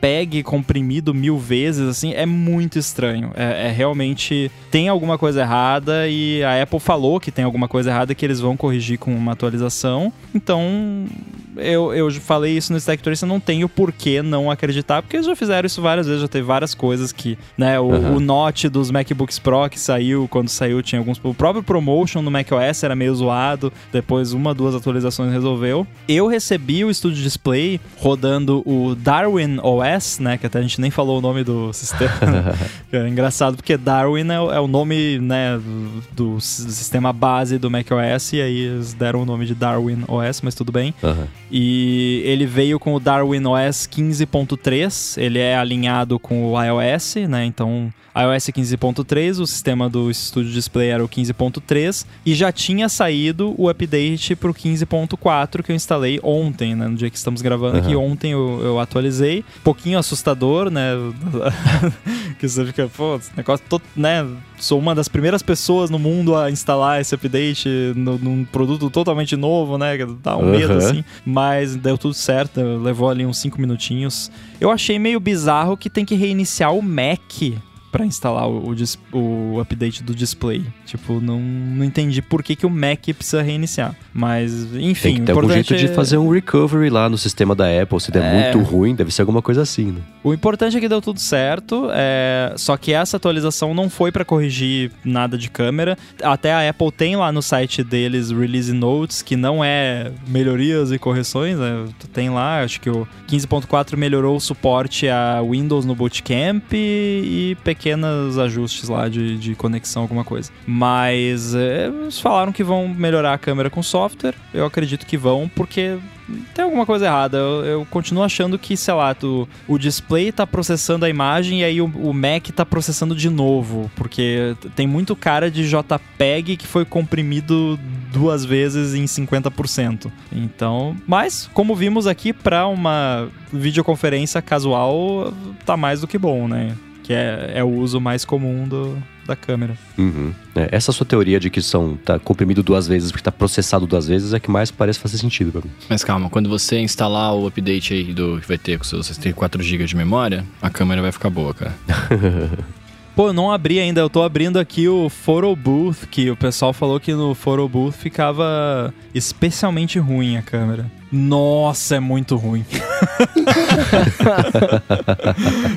JPEG comprimido mil vezes, assim, é muito estranho. É, é realmente. Tem alguma coisa errada e a Apple falou que tem alguma coisa errada que eles vão corrigir com uma atualização. Então, eu, eu falei isso no Stack Trace, não tenho por que não acreditar, porque eles já fizeram isso várias vezes, já teve várias coisas que, né, o, Aham. o Note dos MacBooks Pro que saiu, quando saiu tinha alguns, o próprio Promotion no macOS era meio zoado, depois uma, duas atualizações resolveu. Eu recebi o Studio Display rodando o Darwin OS, né, que até a gente nem falou o nome do sistema. é engraçado porque Darwin é, o- é o nome, né, do, do sistema base do macOS e aí eles deram o nome de Darwin OS, mas tudo bem. Aham. E ele veio com o Darwin OS 15.3, ele é alinhado com o iOS, né? Então, iOS 15.3, o sistema do Studio Display era o 15.3 e já tinha saído o update pro 15.4 que eu instalei ontem, né? No dia que estamos gravando aqui, Aham. ontem eu, eu atualizei. Pouquinho assustador, né? que você fica, pô, esse negócio todo, né? Sou uma das primeiras pessoas no mundo a instalar esse update no- num produto totalmente novo, né? que Dá um medo, Aham. assim. Mas deu tudo certo, levou ali uns 5 minutinhos. Eu achei meio bizarro que tem que reiniciar o Mac pra instalar o, o o update do display. Tipo, não, não entendi por que, que o Mac precisa reiniciar. Mas, enfim, Tem que ter o algum jeito de é- fazer um recovery lá no sistema da Apple. Se der É. muito ruim, deve ser alguma coisa assim, né? O importante é que deu tudo certo, é, só que essa atualização não foi pra corrigir nada de câmera. Até a Apple tem lá no site deles Release Notes, que não é melhorias e correções, né? tem lá, acho que o 15.4 melhorou o suporte a Windows no Bootcamp e, e pequenos ajustes lá de, de conexão, alguma coisa. Mas é, eles falaram que vão melhorar a câmera com software, eu acredito que vão, porque tem alguma coisa errada. Eu, eu continuo achando que, sei lá, tu, o display tá processando a imagem e aí o, o Mac tá processando de novo. Porque tem muito cara de JPEG que foi comprimido duas vezes em 50%. Então, mas, como vimos aqui, pra uma videoconferência casual, tá mais do que bom, né? Que é, é o uso mais comum do, da câmera. Uhum. É, essa sua teoria de que são tá comprimido duas vezes porque tá processado duas vezes é que mais parece fazer sentido pra mim. Mas calma, quando você instalar o update aí do que vai ter com seus 64 GB de memória, a câmera vai ficar boa, cara. Pô, eu não abri ainda, eu tô abrindo aqui o Photo Booth, que o pessoal falou que no Photo Booth ficava especialmente ruim a câmera. Nossa, é muito ruim.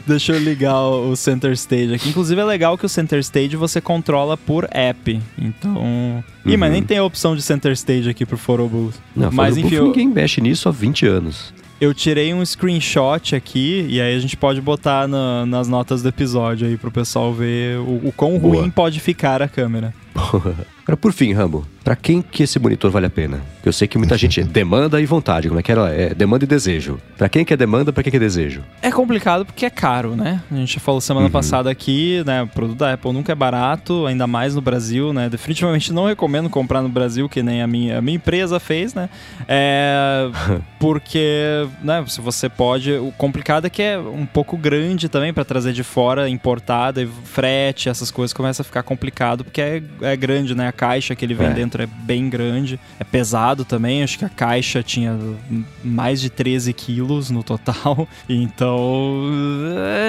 Deixa eu ligar o Center Stage aqui. Inclusive é legal que o Center Stage você controla por app. Então. Ih, mas Uhum. nem tem a opção de Center Stage aqui pro Photo Booth. Não, mas enfim, eu, ninguém mexe nisso há 20 anos. Eu tirei um screenshot aqui e aí a gente pode botar na- nas notas do episódio aí pro pessoal ver o, o quão Boa. ruim pode ficar a câmera. Agora, por fim, Rambo, para quem que esse monitor vale a pena? Eu sei que muita gente demanda e vontade, como é que era? É demanda e desejo. Para quem que é demanda, para quem que é desejo? É complicado porque é caro, né? A gente já falou semana uhum. passada aqui, né? O produto da Apple nunca é barato, ainda mais no Brasil, né? Definitivamente não recomendo comprar no Brasil, que nem a minha, a minha empresa fez, né? É, porque, né? Se você pode. O complicado é que é um pouco grande também para trazer de fora, importada, e frete, essas coisas começa a ficar complicado porque é, é grande, né? Caixa que ele vem é. dentro é bem grande, é pesado também. Acho que a caixa tinha mais de 13 quilos no total, então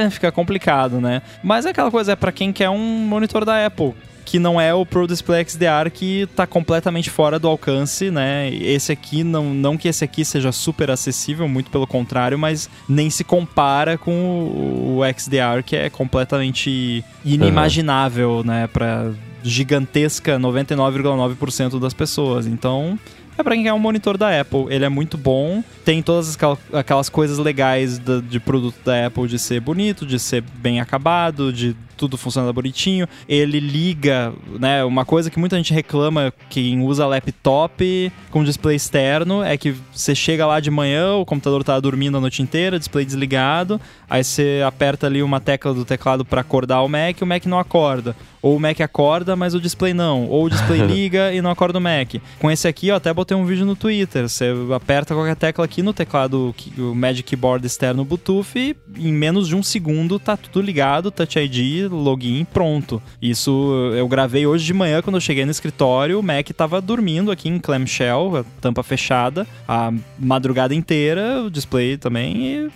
é, fica complicado, né? Mas é aquela coisa, é para quem quer um monitor da Apple que não é o Pro Display XDR que está completamente fora do alcance, né? Esse aqui, não, não que esse aqui seja super acessível, muito pelo contrário, mas nem se compara com o, o XDR, que é completamente inimaginável, uhum. né? Para gigantesca 99,9% das pessoas. Então, é para quem quer um monitor da Apple. Ele é muito bom, tem todas aquelas coisas legais de produto da Apple de ser bonito, de ser bem acabado, de tudo funciona bonitinho. Ele liga, né? Uma coisa que muita gente reclama quem usa laptop com display externo é que você chega lá de manhã, o computador tá dormindo a noite inteira, display desligado, aí você aperta ali uma tecla do teclado para acordar o Mac, o Mac não acorda. Ou o Mac acorda, mas o display não. Ou o display liga e não acorda o Mac. Com esse aqui, eu até botei um vídeo no Twitter. Você aperta qualquer tecla aqui no teclado, o Magic Keyboard externo Bluetooth e em menos de um segundo tá tudo ligado, Touch ID, login, pronto. Isso eu gravei hoje de manhã quando eu cheguei no escritório, o Mac tava dormindo aqui em clamshell, a tampa fechada, a madrugada inteira, o display também e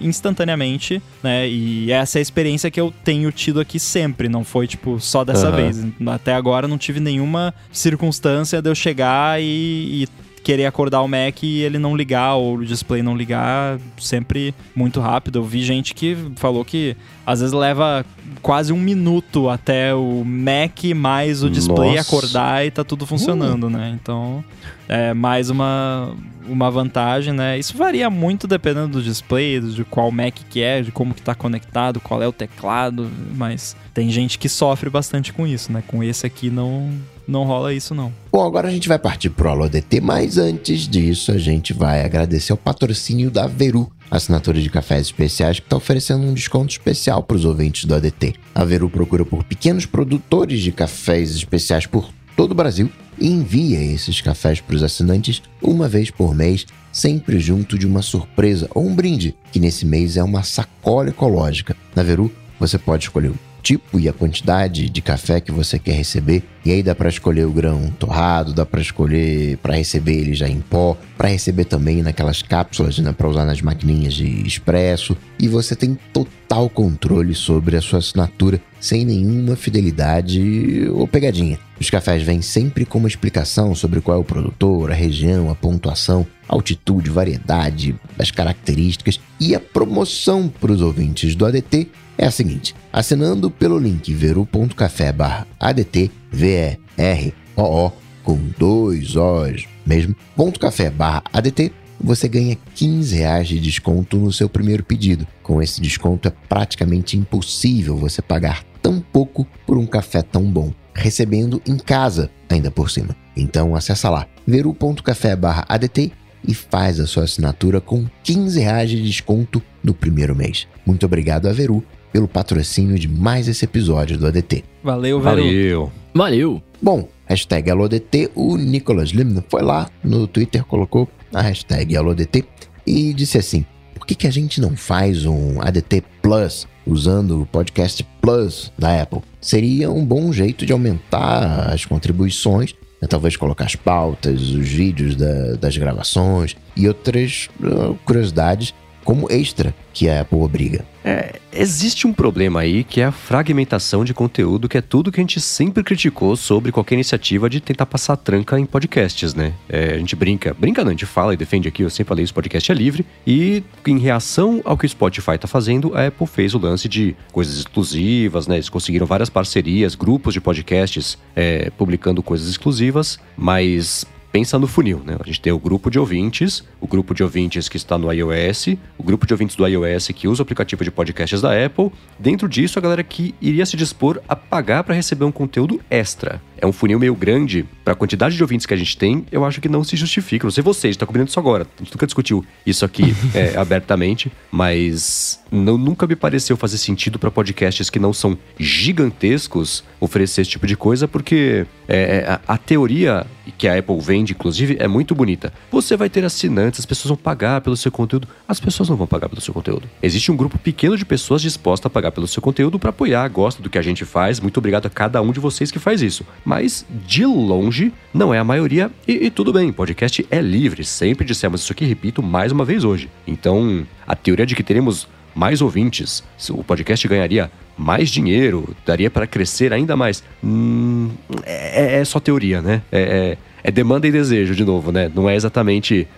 instantaneamente, né? E essa é a experiência que eu tenho tido aqui sempre, não foi tipo só dessa uhum. vez. Até agora não tive nenhuma circunstância de eu chegar e, e querer acordar o Mac e ele não ligar ou o display não ligar sempre muito rápido. Eu vi gente que falou que às vezes leva quase um minuto até o Mac mais o display Nossa. acordar e tá tudo funcionando, uh. né? Então, é mais uma, uma vantagem, né? Isso varia muito dependendo do display, de qual Mac que é, de como que tá conectado, qual é o teclado, mas tem gente que sofre bastante com isso, né? Com esse aqui não não rola isso não. Bom, agora a gente vai partir pro AloDT, mas antes disso a gente vai agradecer o patrocínio da Veru, assinatura de cafés especiais que está oferecendo um desconto especial para os ouvintes do ADT. A Veru procura por pequenos produtores de cafés especiais por todo o Brasil e envia esses cafés para os assinantes uma vez por mês, sempre junto de uma surpresa ou um brinde, que nesse mês é uma sacola ecológica. Na Veru, você pode escolher tipo e a quantidade de café que você quer receber. E aí dá para escolher o grão torrado, dá para escolher para receber ele já em pó, para receber também naquelas cápsulas, né, para usar nas maquininhas de expresso. E você tem total controle sobre a sua assinatura, sem nenhuma fidelidade ou pegadinha. Os cafés vêm sempre com uma explicação sobre qual é o produtor, a região, a pontuação, altitude, variedade, as características e a promoção para os ouvintes do ADT é a seguinte: assinando pelo link veru.café ADT, V-E-R-O-O, com dois O's mesmo, ponto café barra ADT, você ganha 15 reais de desconto no seu primeiro pedido. Com esse desconto é praticamente impossível você pagar tão pouco por um café tão bom, recebendo em casa ainda por cima. Então acessa lá veru.café ADT e faz a sua assinatura com 15 reais de desconto no primeiro mês. Muito obrigado a Veru pelo patrocínio de mais esse episódio do ADT. Valeu, valeu. Valeu. Bom, hashtag AloDT, o Nicolas Lim foi lá no Twitter, colocou a hashtag AloDT e disse assim, por que, que a gente não faz um ADT Plus usando o Podcast Plus da Apple? Seria um bom jeito de aumentar as contribuições né, talvez colocar as pautas, os vídeos da, das gravações e outras uh, curiosidades como extra que a Apple obriga. É, existe um problema aí que é a fragmentação de conteúdo, que é tudo que a gente sempre criticou sobre qualquer iniciativa de tentar passar tranca em podcasts, né? É, a gente brinca, brinca não, a gente fala e defende aqui, eu sempre falei, esse podcast é livre, e em reação ao que o Spotify está fazendo, a Apple fez o lance de coisas exclusivas, né? Eles conseguiram várias parcerias, grupos de podcasts é, publicando coisas exclusivas, mas pensa no funil, né? A gente tem o grupo de ouvintes, o grupo de ouvintes que está no iOS, o grupo de ouvintes do iOS que usa o aplicativo de podcasts da Apple. Dentro disso, a galera que iria se dispor a pagar para receber um conteúdo extra. É um funil meio grande para a quantidade de ouvintes que a gente tem, eu acho que não se justifica. Não sei vocês, está combinando isso agora. A gente nunca discutiu isso aqui é, abertamente, mas não, nunca me pareceu fazer sentido para podcasts que não são gigantescos oferecer esse tipo de coisa, porque é, a, a, teoria que a Apple vende, inclusive, é muito bonita. Você vai ter assinantes, as pessoas vão pagar pelo seu conteúdo. As pessoas não vão pagar pelo seu conteúdo. Existe um grupo pequeno de pessoas dispostas a pagar pelo seu conteúdo para apoiar, gosta do que a gente faz. Muito obrigado a cada um de vocês que faz isso. Mas, de longe, não é a maioria. E, e tudo bem, podcast é livre. Sempre dissemos isso aqui, repito mais uma vez hoje. Então, a teoria de que teremos mais ouvintes, o podcast ganharia mais dinheiro, daria para crescer ainda mais. Hum, é, é, só teoria, né? É, é, é, demanda e desejo, de novo, né? Não é exatamente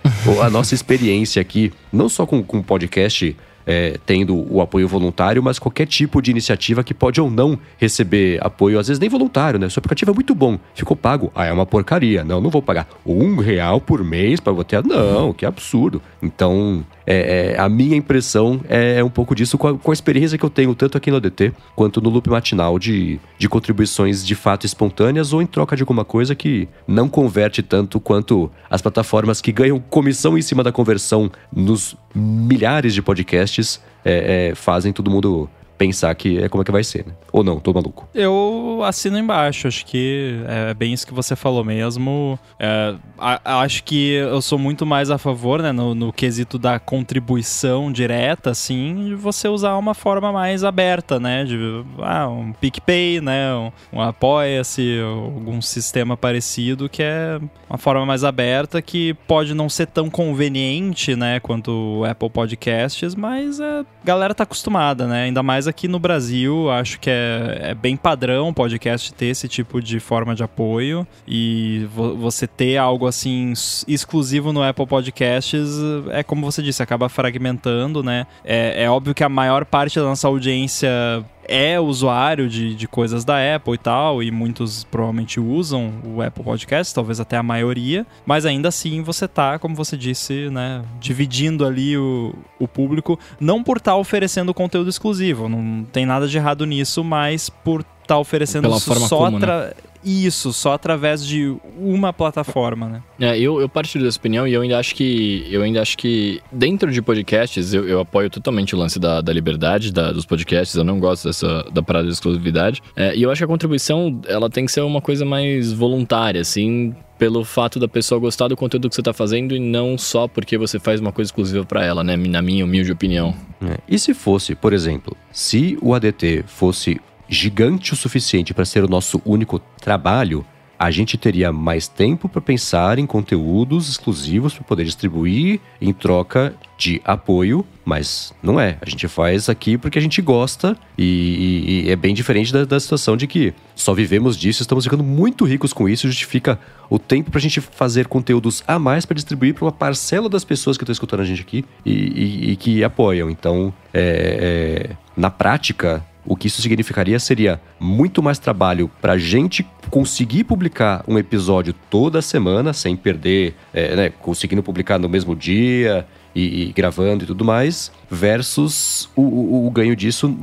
a nossa experiência aqui, não só com o podcast é, tendo o apoio voluntário, mas qualquer tipo de iniciativa que pode ou não receber apoio, às vezes nem voluntário, né? Seu aplicativo é muito bom, ficou pago. Ah, é uma porcaria. Não, não vou pagar um real por mês para você. Não, que absurdo. Então, é, é, a minha impressão é, é, um pouco disso com a, com a, experiência que eu tenho tanto aqui no ADT quanto no loop matinal de, de contribuições de fato espontâneas ou em troca de alguma coisa que não converte tanto quanto as plataformas que ganham comissão em cima da conversão nos milhares de podcasts é, é, fazem todo mundo pensar que é como é que vai ser, né? Ou não, tô maluco. Eu assino embaixo, acho que é bem isso que você falou mesmo. É, a, acho que eu sou muito mais a favor, né, no, no, quesito da contribuição direta, assim, de você usar uma forma mais aberta, né? De ah, um PicPay, né? Um, um Apoia-se, algum sistema parecido que é uma forma mais aberta que pode não ser tão conveniente, né, quanto o Apple Podcasts, mas a galera tá acostumada, né? Ainda mais aqui no Brasil, acho que é, é bem padrão o podcast ter esse tipo de forma de apoio e vo você ter algo assim exclusivo no Apple Podcasts é como você disse, acaba fragmentando, né? É, é óbvio que a maior parte da nossa audiência é usuário de, de coisas da Apple e tal, e muitos provavelmente usam o Apple Podcast, talvez até a maioria, mas ainda assim você tá, como você disse, né, dividindo ali o, o público, não por estar tá oferecendo conteúdo exclusivo, não tem nada de errado nisso, mas por estar tá oferecendo Pela forma só como, né? Isso, só através de uma plataforma, né? É, eu, eu partilho dessa opinião e eu ainda acho que eu ainda acho que dentro de podcasts eu, eu apoio totalmente o lance da, da liberdade da, dos podcasts. Eu não gosto dessa da parada de exclusividade. É, e eu acho que a contribuição ela tem que ser uma coisa mais voluntária, assim, pelo fato da pessoa gostar do conteúdo que você está fazendo e não só porque você faz uma coisa exclusiva para ela, né? Na minha humilde opinião. É. E se fosse, por exemplo, se o ADT fosse gigante o suficiente para ser o nosso único trabalho, a gente teria mais tempo para pensar em conteúdos exclusivos para poder distribuir em troca de apoio, mas não é. A gente faz aqui porque a gente gosta e, e, e é bem diferente da, da, situação de que só vivemos disso, estamos ficando muito ricos com isso, justifica o tempo para a gente fazer conteúdos a mais para distribuir para uma parcela das pessoas que estão escutando a gente aqui e, e que apoiam. Então, é, é, na prática, o que isso significaria seria muito mais trabalho para a gente conseguir publicar um episódio toda semana, sem perder, é, né, conseguindo publicar no mesmo dia e, e, gravando e tudo mais, versus o, o, o ganho disso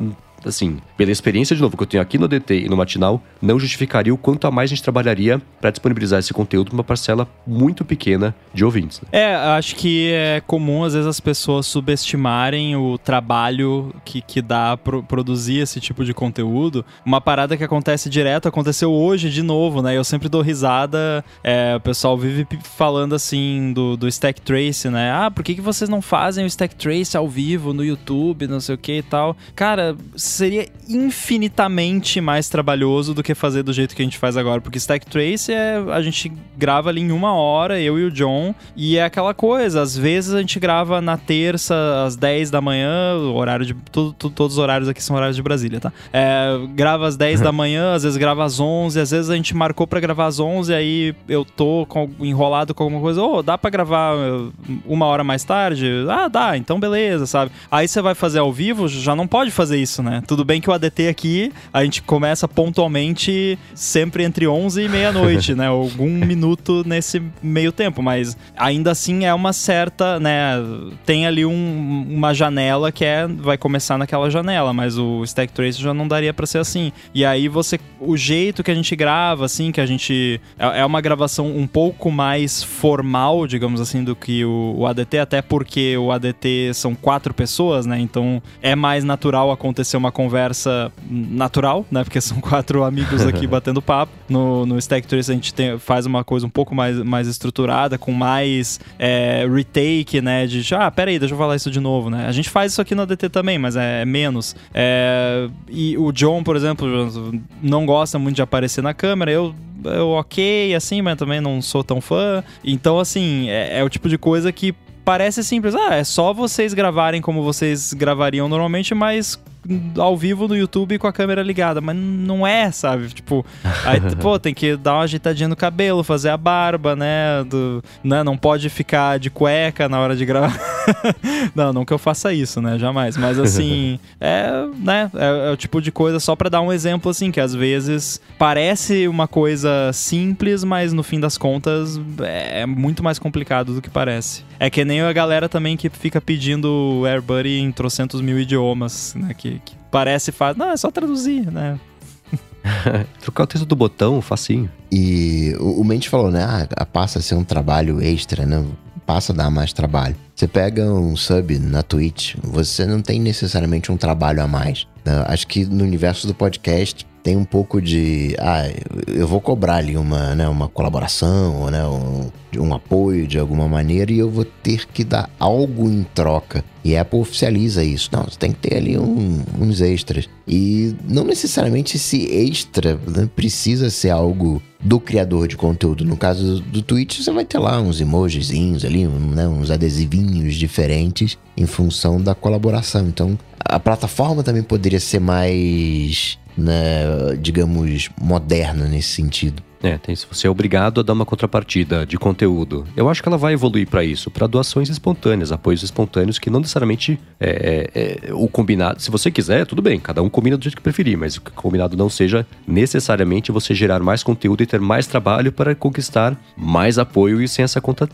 assim, pela experiência de novo que eu tenho aqui no DT e no Matinal, não justificaria o quanto a mais a gente trabalharia para disponibilizar esse conteúdo para uma parcela muito pequena de ouvintes. Né? É, acho que é comum às vezes as pessoas subestimarem o trabalho que, que dá pro, produzir esse tipo de conteúdo. Uma parada que acontece direto, aconteceu hoje de novo, né? Eu sempre dou risada, é, o pessoal vive falando assim do, do Stack Trace, né? Ah, por que, que vocês não fazem o Stack Trace ao vivo no YouTube, não sei o que e tal? Cara, seria infinitamente mais trabalhoso do que fazer do jeito que a gente faz agora, porque Stack Trace é a gente grava ali em uma hora, eu e o John, e é aquela coisa, às vezes a gente grava na terça às 10 da manhã, horário de tudo, tudo, todos os horários aqui são horários de Brasília, tá? É, grava às 10 da manhã, às vezes grava às 11, às vezes a gente marcou para gravar às 11, aí eu tô com, enrolado com alguma coisa, ô, oh, dá para gravar uh, uma hora mais tarde? Ah, dá, então beleza, sabe? Aí você vai fazer ao vivo, já não pode fazer isso, né? Né? Tudo bem que o ADT aqui, a gente começa pontualmente sempre entre 11 e meia-noite, né? Algum minuto nesse meio tempo, mas ainda assim é uma certa, né? Tem ali um, uma janela que é vai começar naquela janela, mas o Stack Trace já não daria para ser assim. E aí você o jeito que a gente grava assim, que a gente é, é uma gravação um pouco mais formal, digamos assim, do que o, o ADT, até porque o ADT são quatro pessoas, né? Então é mais natural acontecer uma conversa natural, né? Porque são quatro amigos aqui batendo papo. No, no Stack Trace a gente tem, faz uma coisa um pouco mais, mais estruturada, com mais é, retake, né? De, ah, peraí, deixa eu falar isso de novo, né? A gente faz isso aqui no ADT também, mas é, é menos. É, e o John, por exemplo, não gosta muito de aparecer na câmera. Eu eu ok, assim, mas também não sou tão fã. Então, assim, é, é, o tipo de coisa que parece simples. Ah, é só vocês gravarem como vocês gravariam normalmente, mas ao vivo no YouTube com a câmera ligada, mas não é, sabe? Tipo, aí, pô, tem que dar uma ajeitadinha no cabelo, fazer a barba, né? Do, né? Não pode ficar de cueca na hora de gravar. não, não que eu faça isso, né? Jamais. Mas assim, é, né? É, é o tipo de coisa, só para dar um exemplo, assim, que às vezes parece uma coisa simples, mas no fim das contas é muito mais complicado do que parece. É que nem a galera também que fica pedindo AirBuddy em trocentos mil idiomas, né? Que que, parece fácil. Não, é só traduzir, né? Trocar o texto do botão, facinho. E o, o Mendes falou, né? Ah, passa a ser um trabalho extra, né? Passa a dar mais trabalho. Você pega um sub na Twitch, você não tem necessariamente um trabalho a mais. Né? Acho que no universo do podcast tem um pouco de. Ah, eu vou cobrar ali uma, né, uma colaboração, né, um, um apoio de alguma maneira e eu vou ter que dar algo em troca. E a Apple oficializa isso. Não, você tem que ter ali um, uns extras. E não necessariamente esse extra né, precisa ser algo do criador de conteúdo. No caso do Twitch, você vai ter lá uns emojizinhos ali, né, uns adesivinhos diferentes em função da colaboração. Então, a plataforma também poderia ser mais né, digamos, moderna nesse sentido. É, tem, você é obrigado a dar uma contrapartida de conteúdo. Eu acho que ela vai evoluir para isso, para doações espontâneas, apoios espontâneos, que não necessariamente é, é, é, o combinado. Se você quiser, tudo bem, cada um combina do jeito que preferir, mas o combinado não seja necessariamente você gerar mais conteúdo e ter mais trabalho para conquistar mais apoio e sem essa conta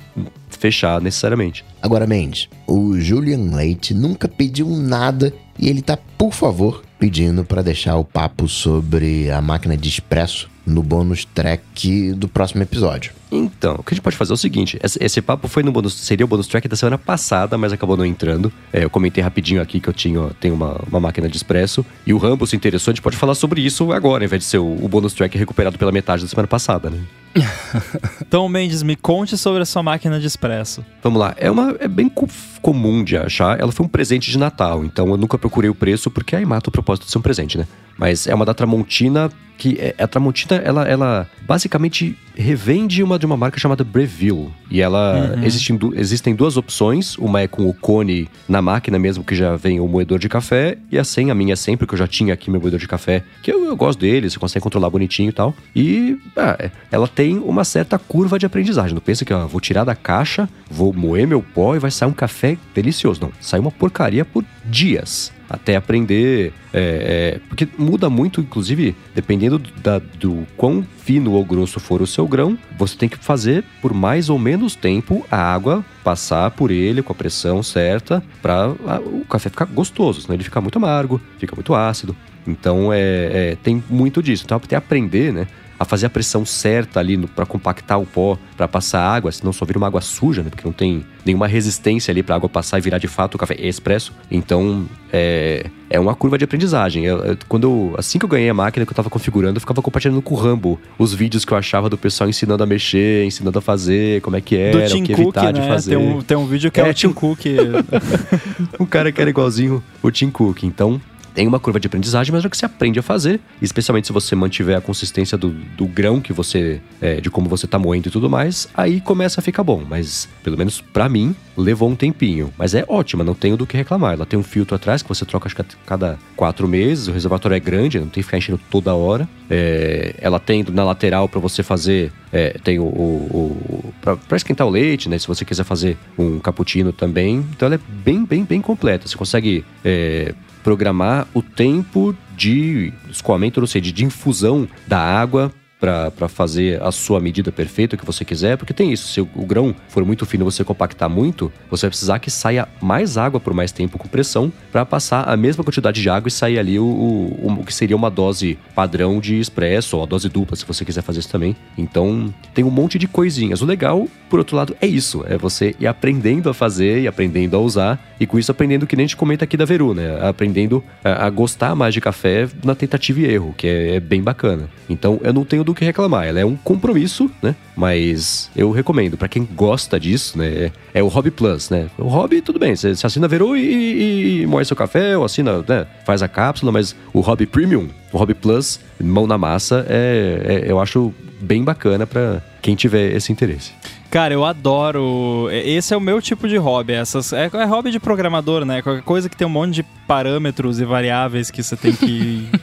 fechar necessariamente. Agora, Mendes, o Julian Leite nunca pediu nada e ele tá, por favor, pedindo para deixar o papo sobre a máquina de expresso no bônus track do próximo episódio. Então, o que a gente pode fazer é o seguinte: esse, esse papo foi no bônus, seria o bônus track da semana passada, mas acabou não entrando. É, eu comentei rapidinho aqui que eu tinha, tenho uma, uma máquina de expresso. E o Rambo se interessou, a gente pode falar sobre isso agora, ao invés de ser o, o bônus track recuperado pela metade da semana passada, né? então, Mendes, me conte sobre a sua máquina de expresso. Vamos lá. É, uma, é bem co comum de achar. Ela foi um presente de Natal, então eu nunca procurei o preço porque aí mata o propósito de ser um presente, né? Mas é uma da Tramontina que é, a Tramontina, ela, ela basicamente revende uma de uma marca chamada Breville. E ela. Uhum. Existem, existem duas opções. Uma é com o cone na máquina mesmo, que já vem o moedor de café. E a sem, a minha é sem, porque eu já tinha aqui meu moedor de café. Que eu, eu gosto dele, você consegue controlar bonitinho e tal. E ah, é, ela tem uma certa curva de aprendizagem. Não pensa que ó, vou tirar da caixa, vou moer meu pó e vai sair um café delicioso. Não, sai uma porcaria por dias até aprender. É, é, porque muda muito, inclusive, dependendo da, do quão fino ou grosso for o seu grão, você tem que fazer por mais ou menos tempo a água passar por ele com a pressão certa para o café ficar gostoso, senão ele fica muito amargo, fica muito ácido. Então é, é tem muito disso. Então até aprender, né? A fazer a pressão certa ali para compactar o pó, para passar água, senão só vira uma água suja, né? Porque não tem nenhuma resistência ali para água passar e virar de fato o café expresso. Então, é, é uma curva de aprendizagem. Eu, eu, quando eu, assim que eu ganhei a máquina que eu tava configurando, eu ficava compartilhando com o Rambo os vídeos que eu achava do pessoal ensinando a mexer, ensinando a fazer, como é que era, o que Cook, evitar né? de fazer. Tem um, tem um vídeo que é, é o Tim Cook. um cara que era igualzinho o Tim Cook. Então, tem uma curva de aprendizagem, mas é o que você aprende a fazer, especialmente se você mantiver a consistência do, do grão que você, é, de como você tá moendo e tudo mais, aí começa a ficar bom. Mas, pelo menos para mim, levou um tempinho. Mas é ótima, não tenho do que reclamar. Ela tem um filtro atrás que você troca acho que a cada quatro meses, o reservatório é grande, não tem que ficar enchendo toda hora. É, ela tem na lateral para você fazer, é, tem o, o, o para esquentar o leite, né? Se você quiser fazer um cappuccino também. Então ela é bem, bem, bem completa. Você consegue é, programar o tempo de escoamento, sei, de, de infusão da água para fazer a sua medida perfeita que você quiser, porque tem isso, se o, o grão for muito fino você compactar muito, você vai precisar que saia mais água por mais tempo com pressão para passar a mesma quantidade de água e sair ali o, o, o, que seria uma dose padrão de expresso ou a dose dupla, se você quiser fazer isso também. Então, tem um monte de coisinhas. O legal, por outro lado, é isso, é você ir aprendendo a fazer e aprendendo a usar e com isso aprendendo que nem a gente comenta aqui da Veru, né? Aprendendo a, a gostar mais de café na tentativa e erro, que é, é bem bacana. Então, eu não tenho do que reclamar. Ela é um compromisso, né? Mas eu recomendo, para quem gosta disso, né? É o Hobby Plus, né? O Hobby, tudo bem, você, assina Veru e, e, e moe seu café, ou assina, né? Faz a cápsula, mas o Hobby Premium, o Hobby Plus, mão na massa, é, é eu acho bem bacana para quem tiver esse interesse. Cara, eu adoro. Esse é o meu tipo de hobby. Essas, é, é hobby de programador, né? Qualquer coisa que tem um monte de parâmetros e variáveis que você tem que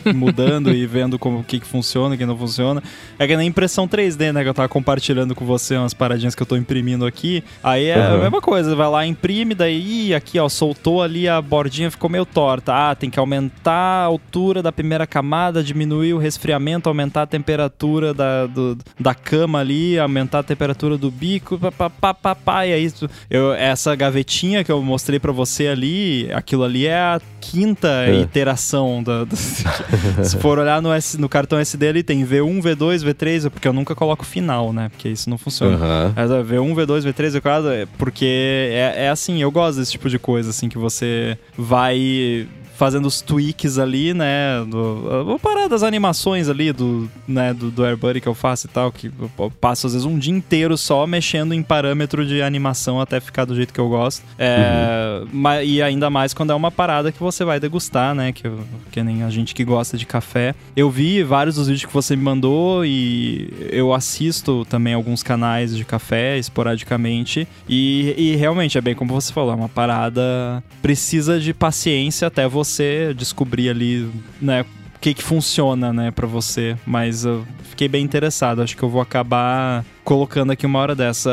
ir mudando e vendo como o que, que funciona, o que não funciona. É que na impressão 3D, né? Que eu tava compartilhando com você umas paradinhas que eu tô imprimindo aqui. Aí é uhum. a mesma coisa, vai lá, imprime, daí aqui, ó, soltou ali a bordinha, ficou meio torta. Ah, tem que aumentar a altura da primeira camada, diminuir o resfriamento, aumentar a temperatura da, do, da cama ali, aumentar a temperatura do bico, papapá, e aí eu, essa gavetinha que eu mostrei para você ali, aquilo ali é a quinta é. iteração da, da se for olhar no, S, no cartão SD ali tem V1, V2, V3, porque eu nunca coloco final, né? Porque isso não funciona. Uhum. Mas, V1, V2, V3, V4, porque é, é assim, eu gosto desse tipo de coisa, assim, que você vai fazendo os tweaks ali, né? Do, vou parar das animações ali do, né, do, do AirBuddy que eu faço e tal, que eu passo às vezes um dia inteiro só mexendo em parâmetro de animação até ficar do jeito que eu gosto. É, uhum. E ainda mais quando é uma parada que você vai degustar, né? Que, que nem a gente que gosta de café. Eu vi vários dos vídeos que você me mandou e eu assisto também alguns canais de café esporadicamente. E, e realmente é bem como você falou, é uma parada precisa de paciência até você você descobrir ali, né, o que que funciona, né, para você. Mas eu fiquei bem interessado, acho que eu vou acabar colocando aqui uma hora dessa.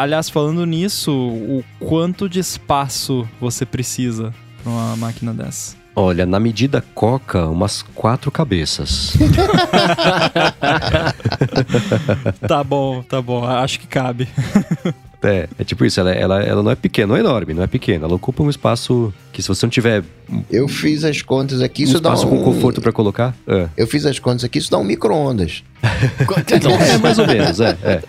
Aliás, falando nisso, o quanto de espaço você precisa para uma máquina dessa? Olha, na medida coca, umas quatro cabeças. tá bom, tá bom. Acho que cabe. É, é tipo isso, ela, ela, ela não é pequena, não é enorme, não é pequena. Ela ocupa um espaço que se você não tiver. Eu fiz as contas aqui, um isso espaço dá um... com conforto para colocar. É. Eu fiz as contas aqui, isso dá um micro-ondas. é, mais ou menos, é. é.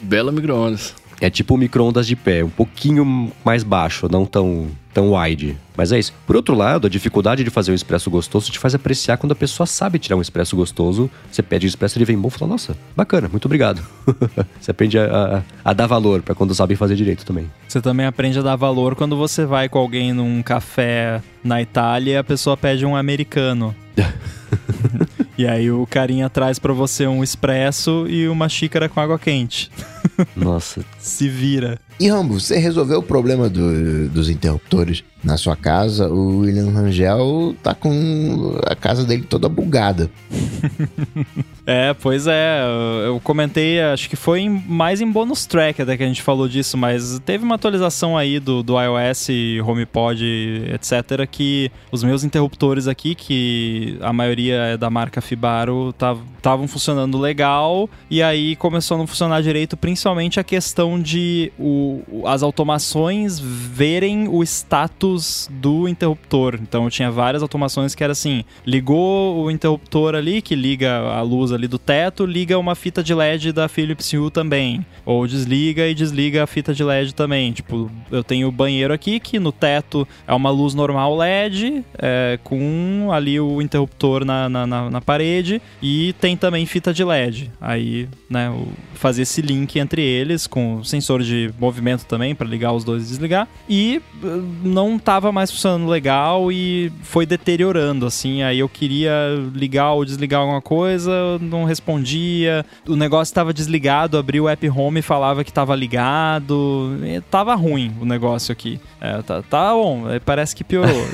Bela micro-ondas. É tipo um micro-ondas de pé, um pouquinho mais baixo, não tão, tão wide. Mas é isso. Por outro lado, a dificuldade de fazer um expresso gostoso te faz apreciar quando a pessoa sabe tirar um expresso gostoso. Você pede o expresso, ele vem bom e fala: Nossa, bacana, muito obrigado. você aprende a, a, a dar valor para quando sabe fazer direito também. Você também aprende a dar valor quando você vai com alguém num café na Itália e a pessoa pede um americano. E aí o carinha traz para você um expresso e uma xícara com água quente. Nossa. Se vira. E Rambo, você resolveu o problema do, dos interruptores na sua casa? O William Rangel tá com a casa dele toda bugada. é, pois é. Eu comentei, acho que foi em, mais em bonus track até que a gente falou disso, mas teve uma atualização aí do, do iOS, HomePod, etc, que os meus interruptores aqui, que a maioria é da marca Fibaro, estavam funcionando legal e aí começou a não funcionar direito, principalmente a questão de o as automações verem o status do interruptor. Então tinha várias automações que era assim: ligou o interruptor ali, que liga a luz ali do teto, liga uma fita de LED da Philips Hue também. Ou desliga e desliga a fita de LED também. Tipo, eu tenho o banheiro aqui, que no teto é uma luz normal LED, é, com ali o interruptor na, na, na, na parede, e tem também fita de LED. Aí, né, fazer esse link entre eles com sensor de movimento também para ligar os dois e desligar. E eh, não tava mais funcionando legal e foi deteriorando, assim. Aí eu queria ligar ou desligar alguma coisa, não respondia. O negócio estava desligado, abri o app home e falava que estava ligado. E tava ruim o negócio aqui. É, tá, tá bom, parece que piorou.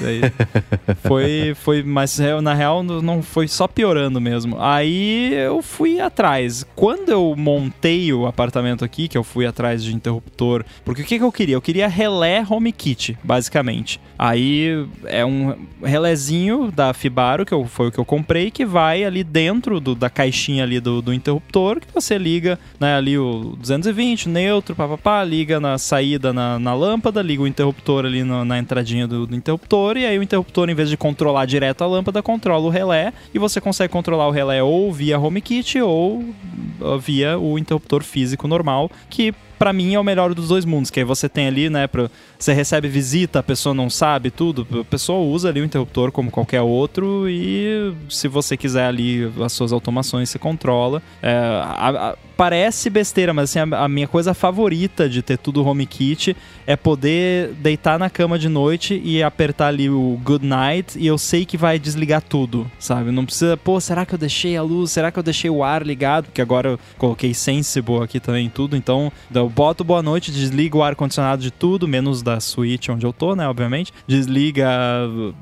foi, foi, mas na real não foi só piorando mesmo. Aí aí eu fui atrás. Quando eu montei o apartamento aqui, que eu fui atrás de interruptor, porque o que, que eu queria? Eu queria relé HomeKit, basicamente. Aí é um relézinho da Fibaro, que eu, foi o que eu comprei, que vai ali dentro do, da caixinha ali do, do interruptor, que você liga né, ali o 220, neutro, papapá, liga na saída na, na lâmpada, liga o interruptor ali no, na entradinha do, do interruptor, e aí o interruptor, em vez de controlar direto a lâmpada, controla o relé, e você consegue controlar o relé ou via HomeKit ou via o interruptor físico normal, que para mim é o melhor dos dois mundos, que aí você tem ali, né, pra, você recebe visita, a pessoa não sabe tudo, a pessoa usa ali o interruptor como qualquer outro e se você quiser ali as suas automações, você controla. É, a, a, parece besteira, mas assim, a, a, minha coisa favorita de ter tudo HomeKit é poder deitar na cama de noite e apertar ali o Good Night e eu sei que vai desligar tudo, sabe? Não precisa, pô, será que eu deixei a luz? Será que eu deixei o ar ligado? Porque agora eu coloquei Sensible aqui também tudo, então boto boa noite, desligo o ar condicionado de tudo, menos da suíte onde eu tô, né, obviamente. Desliga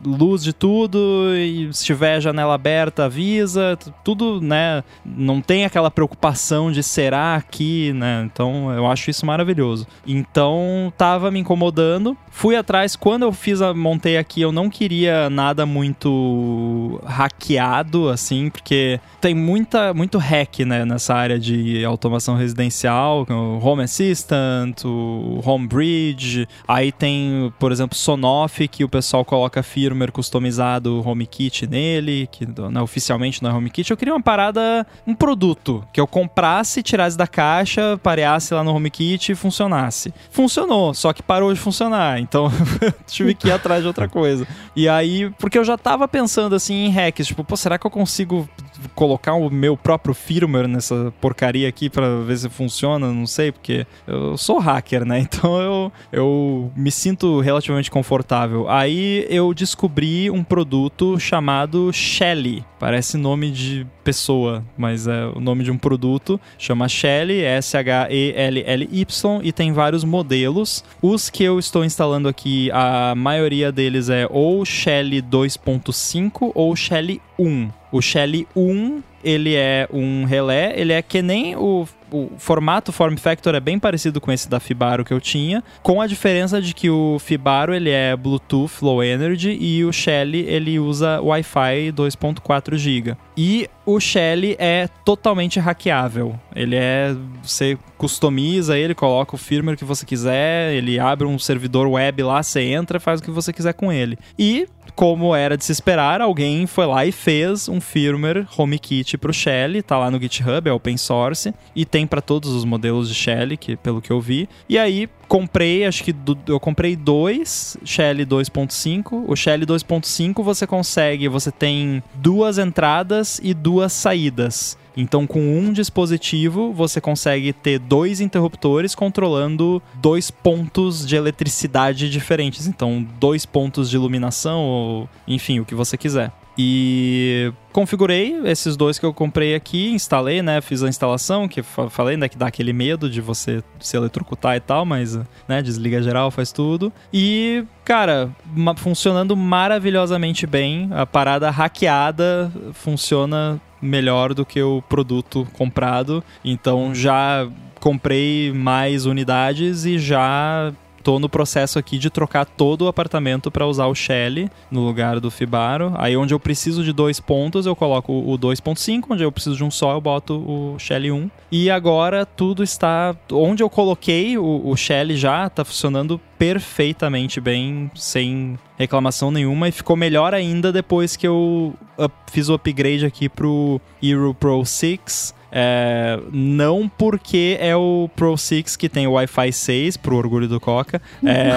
luz de tudo e se tiver janela aberta, avisa, tudo, né? Não tem aquela preocupação de será aqui, né? Então eu acho isso maravilhoso. Então tava me incomodando. Fui atrás, quando eu fiz a montei aqui, eu não queria nada muito hackeado, assim, porque tem muita, muito hack, né, nessa área de automação residencial, Home Assistant, o Home Bridge, aí tem, por exemplo, Sonoff, que o pessoal coloca firmware customizado HomeKit nele, que né, oficialmente não é HomeKit. Eu queria uma parada, um produto que eu comprasse, tirasse da caixa, pareasse lá no HomeKit e funcionasse. Funcionou, só que parou de funcionar, então tive que ir atrás de outra coisa. E aí, porque eu já tava pensando assim em hacks, tipo, pô, será que eu consigo colocar o meu próprio firmware nessa porcaria aqui para ver se funciona? Não sei, porque eu sou hacker, né? Então eu, eu me sinto relativamente confortável. Aí eu descobri um produto chamado Shelly. Parece nome de pessoa, mas é o nome de um produto. Chama Shelly, S-H-E-L-L-Y, e tem vários modelos. Os que eu estou instalando aqui, a maioria deles é ou Shelly 2.5 ou Shelly 1. O Shelly 1 ele é um relé, ele é que nem o, o formato form factor é bem parecido com esse da Fibaro que eu tinha, com a diferença de que o Fibaro ele é Bluetooth Low Energy e o Shelly ele usa Wi-Fi 2.4 GB. E o Shelly é totalmente hackeável. Ele é você customiza ele, coloca o firmware que você quiser, ele abre um servidor web lá, você entra, faz o que você quiser com ele. E como era de se esperar, alguém foi lá e fez um firmware HomeKit para o Shelly, tá lá no GitHub, é open source e tem para todos os modelos de Shelly, que pelo que eu vi. E aí comprei, acho que do, eu comprei dois Shelly 2.5. O Shelly 2.5 você consegue, você tem duas entradas e duas saídas. Então, com um dispositivo, você consegue ter dois interruptores controlando dois pontos de eletricidade diferentes. Então, dois pontos de iluminação, ou enfim, o que você quiser. E configurei esses dois que eu comprei aqui, instalei, né? Fiz a instalação, que falei, né? Que dá aquele medo de você se eletrocutar e tal, mas, né? Desliga geral, faz tudo. E, cara, funcionando maravilhosamente bem. A parada hackeada funciona melhor do que o produto comprado. Então já comprei mais unidades e já tô no processo aqui de trocar todo o apartamento para usar o Shelly no lugar do Fibaro. Aí onde eu preciso de dois pontos, eu coloco o 2.5, onde eu preciso de um só, eu boto o Shelly 1. E agora tudo está onde eu coloquei o, o Shelly já tá funcionando perfeitamente bem, sem reclamação nenhuma e ficou melhor ainda depois que eu up, fiz o upgrade aqui pro Hero Pro 6 é, não porque é o Pro 6 que tem o Wi-Fi 6, pro orgulho do Coca, é,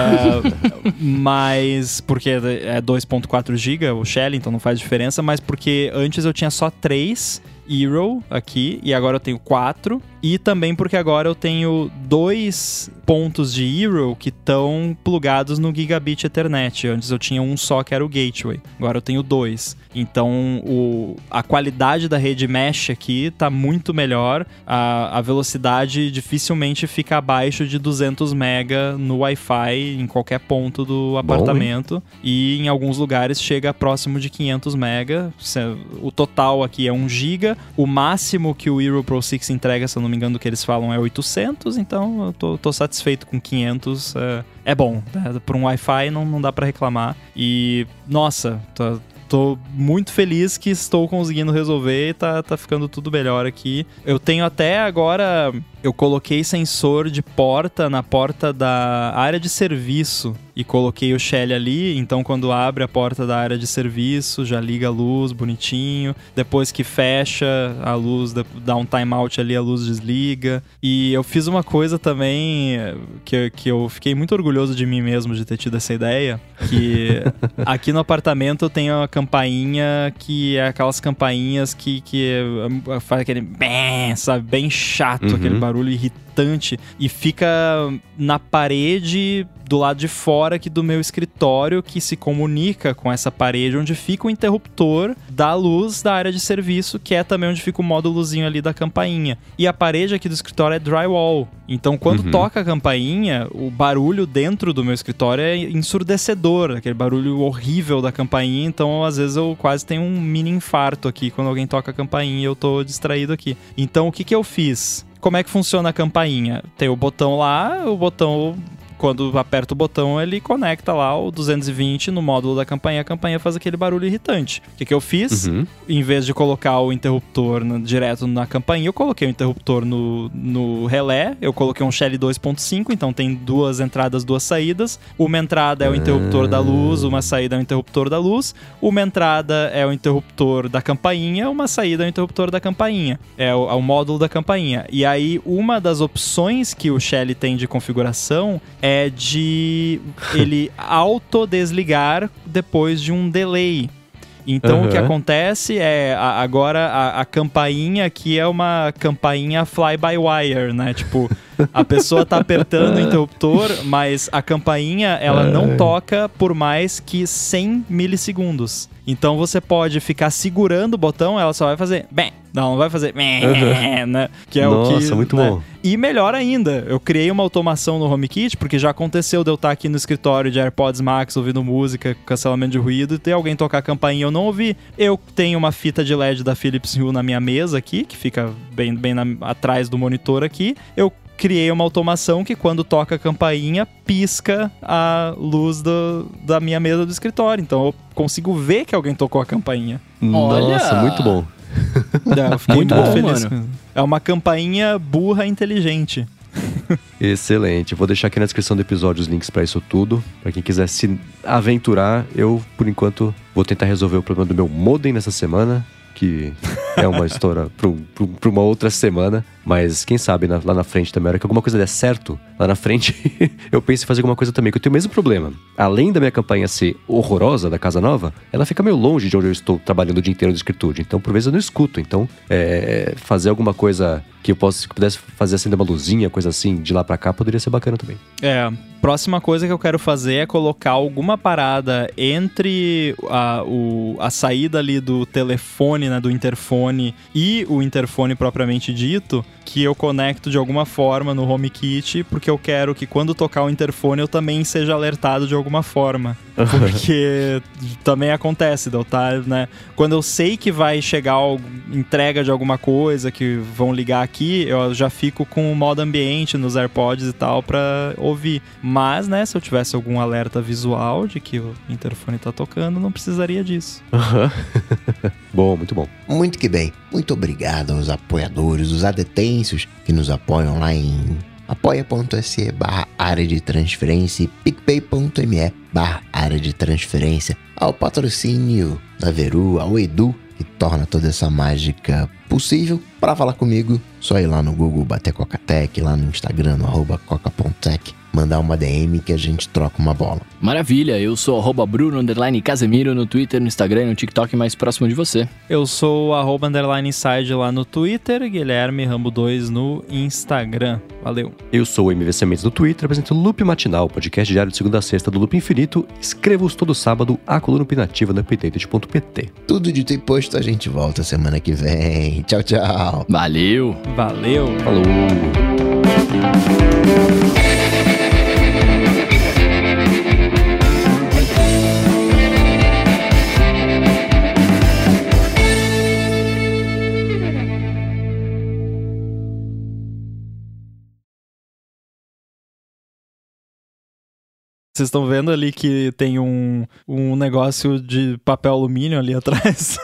mas porque é 2.4 GB o Shelly, então não faz diferença, mas porque antes eu tinha só 3 Hero aqui e agora eu tenho 4 e também porque agora eu tenho dois pontos de Hero que estão plugados no Gigabit Ethernet. Antes eu tinha um só que era o Gateway, agora eu tenho dois. Então o, a qualidade da rede mesh aqui tá muito melhor. A, a velocidade dificilmente fica abaixo de 200 mega no Wi-Fi em qualquer ponto do apartamento. Bom, e em alguns lugares chega próximo de 500 mega. O total aqui é 1 giga. O máximo que o Hero Pro 6 entrega, se eu não me engano, que eles falam é 800. Então eu tô, tô satisfeito com 500. É, é bom. Né? Para um Wi-Fi não, não dá para reclamar. E, nossa, tô, tô muito feliz que estou conseguindo resolver e tá, tá ficando tudo melhor aqui. Eu tenho até agora. Eu coloquei sensor de porta na porta da área de serviço e coloquei o Shell ali, então quando abre a porta da área de serviço, já liga a luz bonitinho. Depois que fecha a luz, dá um timeout ali, a luz desliga. E eu fiz uma coisa também que, que eu fiquei muito orgulhoso de mim mesmo de ter tido essa ideia, que aqui no apartamento eu tenho a campainha que é aquelas campainhas que, que faz aquele bem, sabe, bem chato, uhum. aquele barulho irritante e fica na parede do lado de fora aqui do meu escritório que se comunica com essa parede onde fica o interruptor da luz da área de serviço, que é também onde fica o módulozinho ali da campainha. E a parede aqui do escritório é drywall. Então, quando uhum. toca a campainha, o barulho dentro do meu escritório é ensurdecedor, aquele barulho horrível da campainha. Então, às vezes eu quase tenho um mini infarto aqui quando alguém toca a campainha e eu tô distraído aqui. Então, o que que eu fiz? Como é que funciona a campainha? Tem o botão lá, o botão quando aperta o botão, ele conecta lá o 220 no módulo da campanha, a campanha faz aquele barulho irritante. O que, que eu fiz? Uhum. Em vez de colocar o interruptor no, direto na campainha, eu coloquei o interruptor no, no relé, eu coloquei um Shell 2.5, então tem duas entradas, duas saídas. Uma entrada é o interruptor da luz, uma saída é o interruptor da luz. Uma entrada é o interruptor da campainha, uma saída é o interruptor da campainha. É o, é o módulo da campainha. E aí, uma das opções que o Shell tem de configuração é de ele autodesligar depois de um delay. Então uhum. o que acontece é a, agora a, a, campainha aqui é uma campainha fly-by-wire, né? Tipo, a pessoa tá apertando o interruptor, mas a campainha ela não toca por mais que 100 milissegundos. Então você pode ficar segurando o botão, ela só vai fazer bem. Não, não vai fazer uhum. né? Que é Nossa, o que. muito né? bom. E melhor ainda, eu criei uma automação no HomeKit, porque já aconteceu de eu estar aqui no escritório de AirPods Max ouvindo música, cancelamento de ruído, e ter alguém tocar a campainha e eu não ouvi. Eu tenho uma fita de LED da Philips Hue na minha mesa aqui, que fica bem, bem na, atrás do monitor aqui. Eu criei uma automação que quando toca a campainha, pisca a luz do, da minha mesa do escritório. Então eu consigo ver que alguém tocou a campainha. Nossa, muito bom. É, eu fiquei muito, muito bom, feliz. Mano. É uma campainha burra inteligente. Excelente. Vou deixar aqui na descrição do episódio os links para isso tudo. Para quem quiser se aventurar, eu, por enquanto, vou tentar resolver o problema do meu modem nessa semana que é uma história para uma outra semana. Mas quem sabe lá na frente também, a hora que alguma coisa der certo, lá na frente, eu penso em fazer alguma coisa também, que eu tenho o mesmo problema. Além da minha campanha ser horrorosa da Casa Nova, ela fica meio longe de onde eu estou trabalhando o dia inteiro de escritude. Então, por vezes, eu não escuto. Então, é, fazer alguma coisa que eu possa, que pudesse fazer acender uma luzinha, coisa assim, de lá para cá, poderia ser bacana também. É, próxima coisa que eu quero fazer é colocar alguma parada entre a, o, a saída ali do telefone, né, do interfone e o interfone propriamente dito, que eu conecto de alguma forma no HomeKit, porque eu quero que quando tocar o interfone eu também seja alertado de alguma forma. Porque também acontece, eu tá, né? Quando eu sei que vai chegar entrega de alguma coisa, que vão ligar aqui, eu já fico com o modo ambiente nos AirPods e tal para ouvir. Mas, né, se eu tivesse algum alerta visual de que o interfone tá tocando, não precisaria disso. bom, muito bom. Muito que bem. Muito obrigado aos apoiadores, os adetêncios que nos apoiam lá em apoia.se barra área de transferência e picpay.me barra área de transferência ao patrocínio da Veru, ao Edu, que torna toda essa mágica possível. Para falar comigo, só ir lá no Google, bater Coca-Tech, lá no Instagram, no arroba coca.tech mandar uma DM que a gente troca uma bola. Maravilha, eu sou arroba Bruno underline Casemiro no Twitter, no Instagram e no TikTok mais próximo de você. Eu sou o arroba underline inside lá no Twitter, Guilherme Rambo 2 no Instagram. Valeu. Eu sou o MVC Mendes no Twitter, apresento o Loop Matinal, podcast diário de segunda a sexta do Loop Infinito. Escrevo-os todo sábado, a coluna opinativa na updated.pt. Tudo dito e posto, a gente volta semana que vem. Tchau, tchau. Valeu! Valeu. Falou! Vocês estão vendo ali que tem um, um negócio de papel alumínio ali atrás?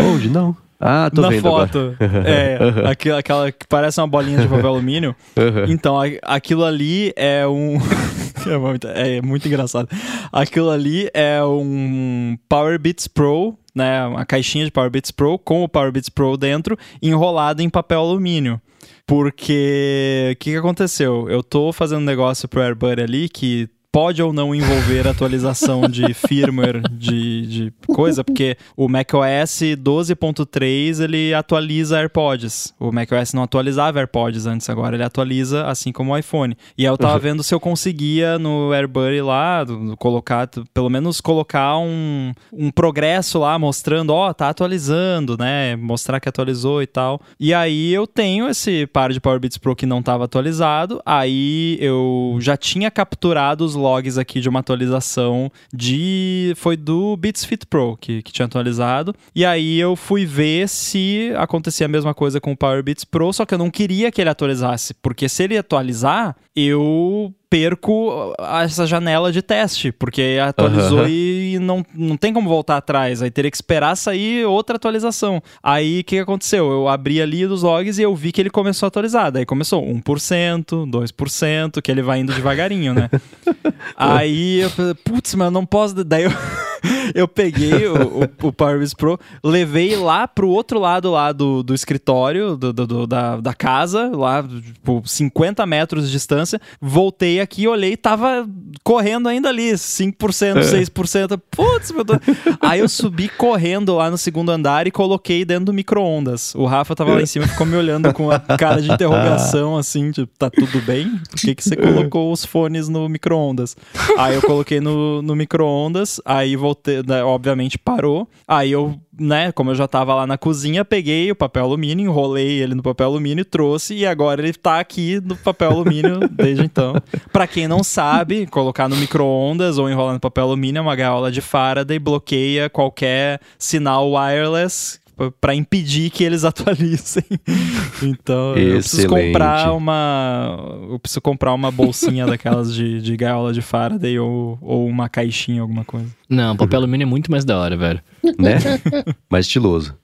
Onde? Não. Ah, tô Na vendo foto. É, aqui- aquela que parece uma bolinha de papel alumínio. agora. Então, a- aquilo ali é um. é, muito, é muito engraçado. Aquilo ali é um Power Beats Pro, né? Uma caixinha de Power Beats Pro com o Power Beats Pro dentro, enrolado em papel alumínio. Porque o que, que aconteceu? Eu tô fazendo um negócio pro AirBuddy ali que pode ou não envolver atualização de firmware de, de coisa, porque o macOS 12.3 ele atualiza AirPods. O macOS não atualizava AirPods antes, agora ele atualiza assim como o iPhone. E aí eu tava vendo se eu conseguia no AirBuddy lá, do- colocar, pelo menos colocar um, um progresso lá mostrando, ó, tá atualizando, né? Mostrar que atualizou e tal. E aí eu tenho esse par de Power Beats Pro que não tava atualizado, aí eu já tinha capturado os logs aqui de uma atualização de. Foi do Beats Fit Pro que, que tinha atualizado. E aí eu fui ver se acontecia a mesma coisa com o Power Beats Pro, só que eu não queria que ele atualizasse, porque se ele atualizar, eu perco essa janela de teste, porque atualizou Aham. e não, não tem como voltar atrás, aí teria que esperar sair outra atualização. Aí o que que aconteceu? Eu abri ali dos logs e eu vi que ele começou a atualizar, daí começou 1%, 2%, que ele vai indo devagarinho, né? aí eu falei, putz, mas eu não posso, daí eu eu peguei o, o, o Power Beats Pro, levei lá pro outro lado lá do, do escritório, do, do- da, da casa, lá, tipo, 50 metros de distância, voltei aqui, olhei tava correndo ainda ali, 5%, 6%. Putz, meu Deus. Aí eu subi correndo lá no segundo andar e coloquei dentro do micro-ondas. O Rafa tava lá em cima e ficou me olhando com a cara de interrogação, assim, tipo, tá tudo bem? Por que, que você colocou os fones no micro-ondas? Aí eu coloquei no, no micro-ondas, aí voltei, né, obviamente parou. Aí eu, né, como eu já tava lá na cozinha, peguei o papel alumínio, enrolei ele no papel alumínio, trouxe e agora ele tá aqui no papel alumínio desde então. Pra quem não sabe, colocar no micro-ondas ou enrolar no papel alumínio é uma gaiola de Faraday, bloqueia qualquer sinal wireless para impedir que eles atualizem. Então, eu preciso Excelente. comprar uma eu preciso comprar uma bolsinha daquelas de, de gaiola de Faraday ou, ou uma caixinha, alguma coisa. Não, papel alumínio é muito mais da hora, velho. Né? Mais estiloso.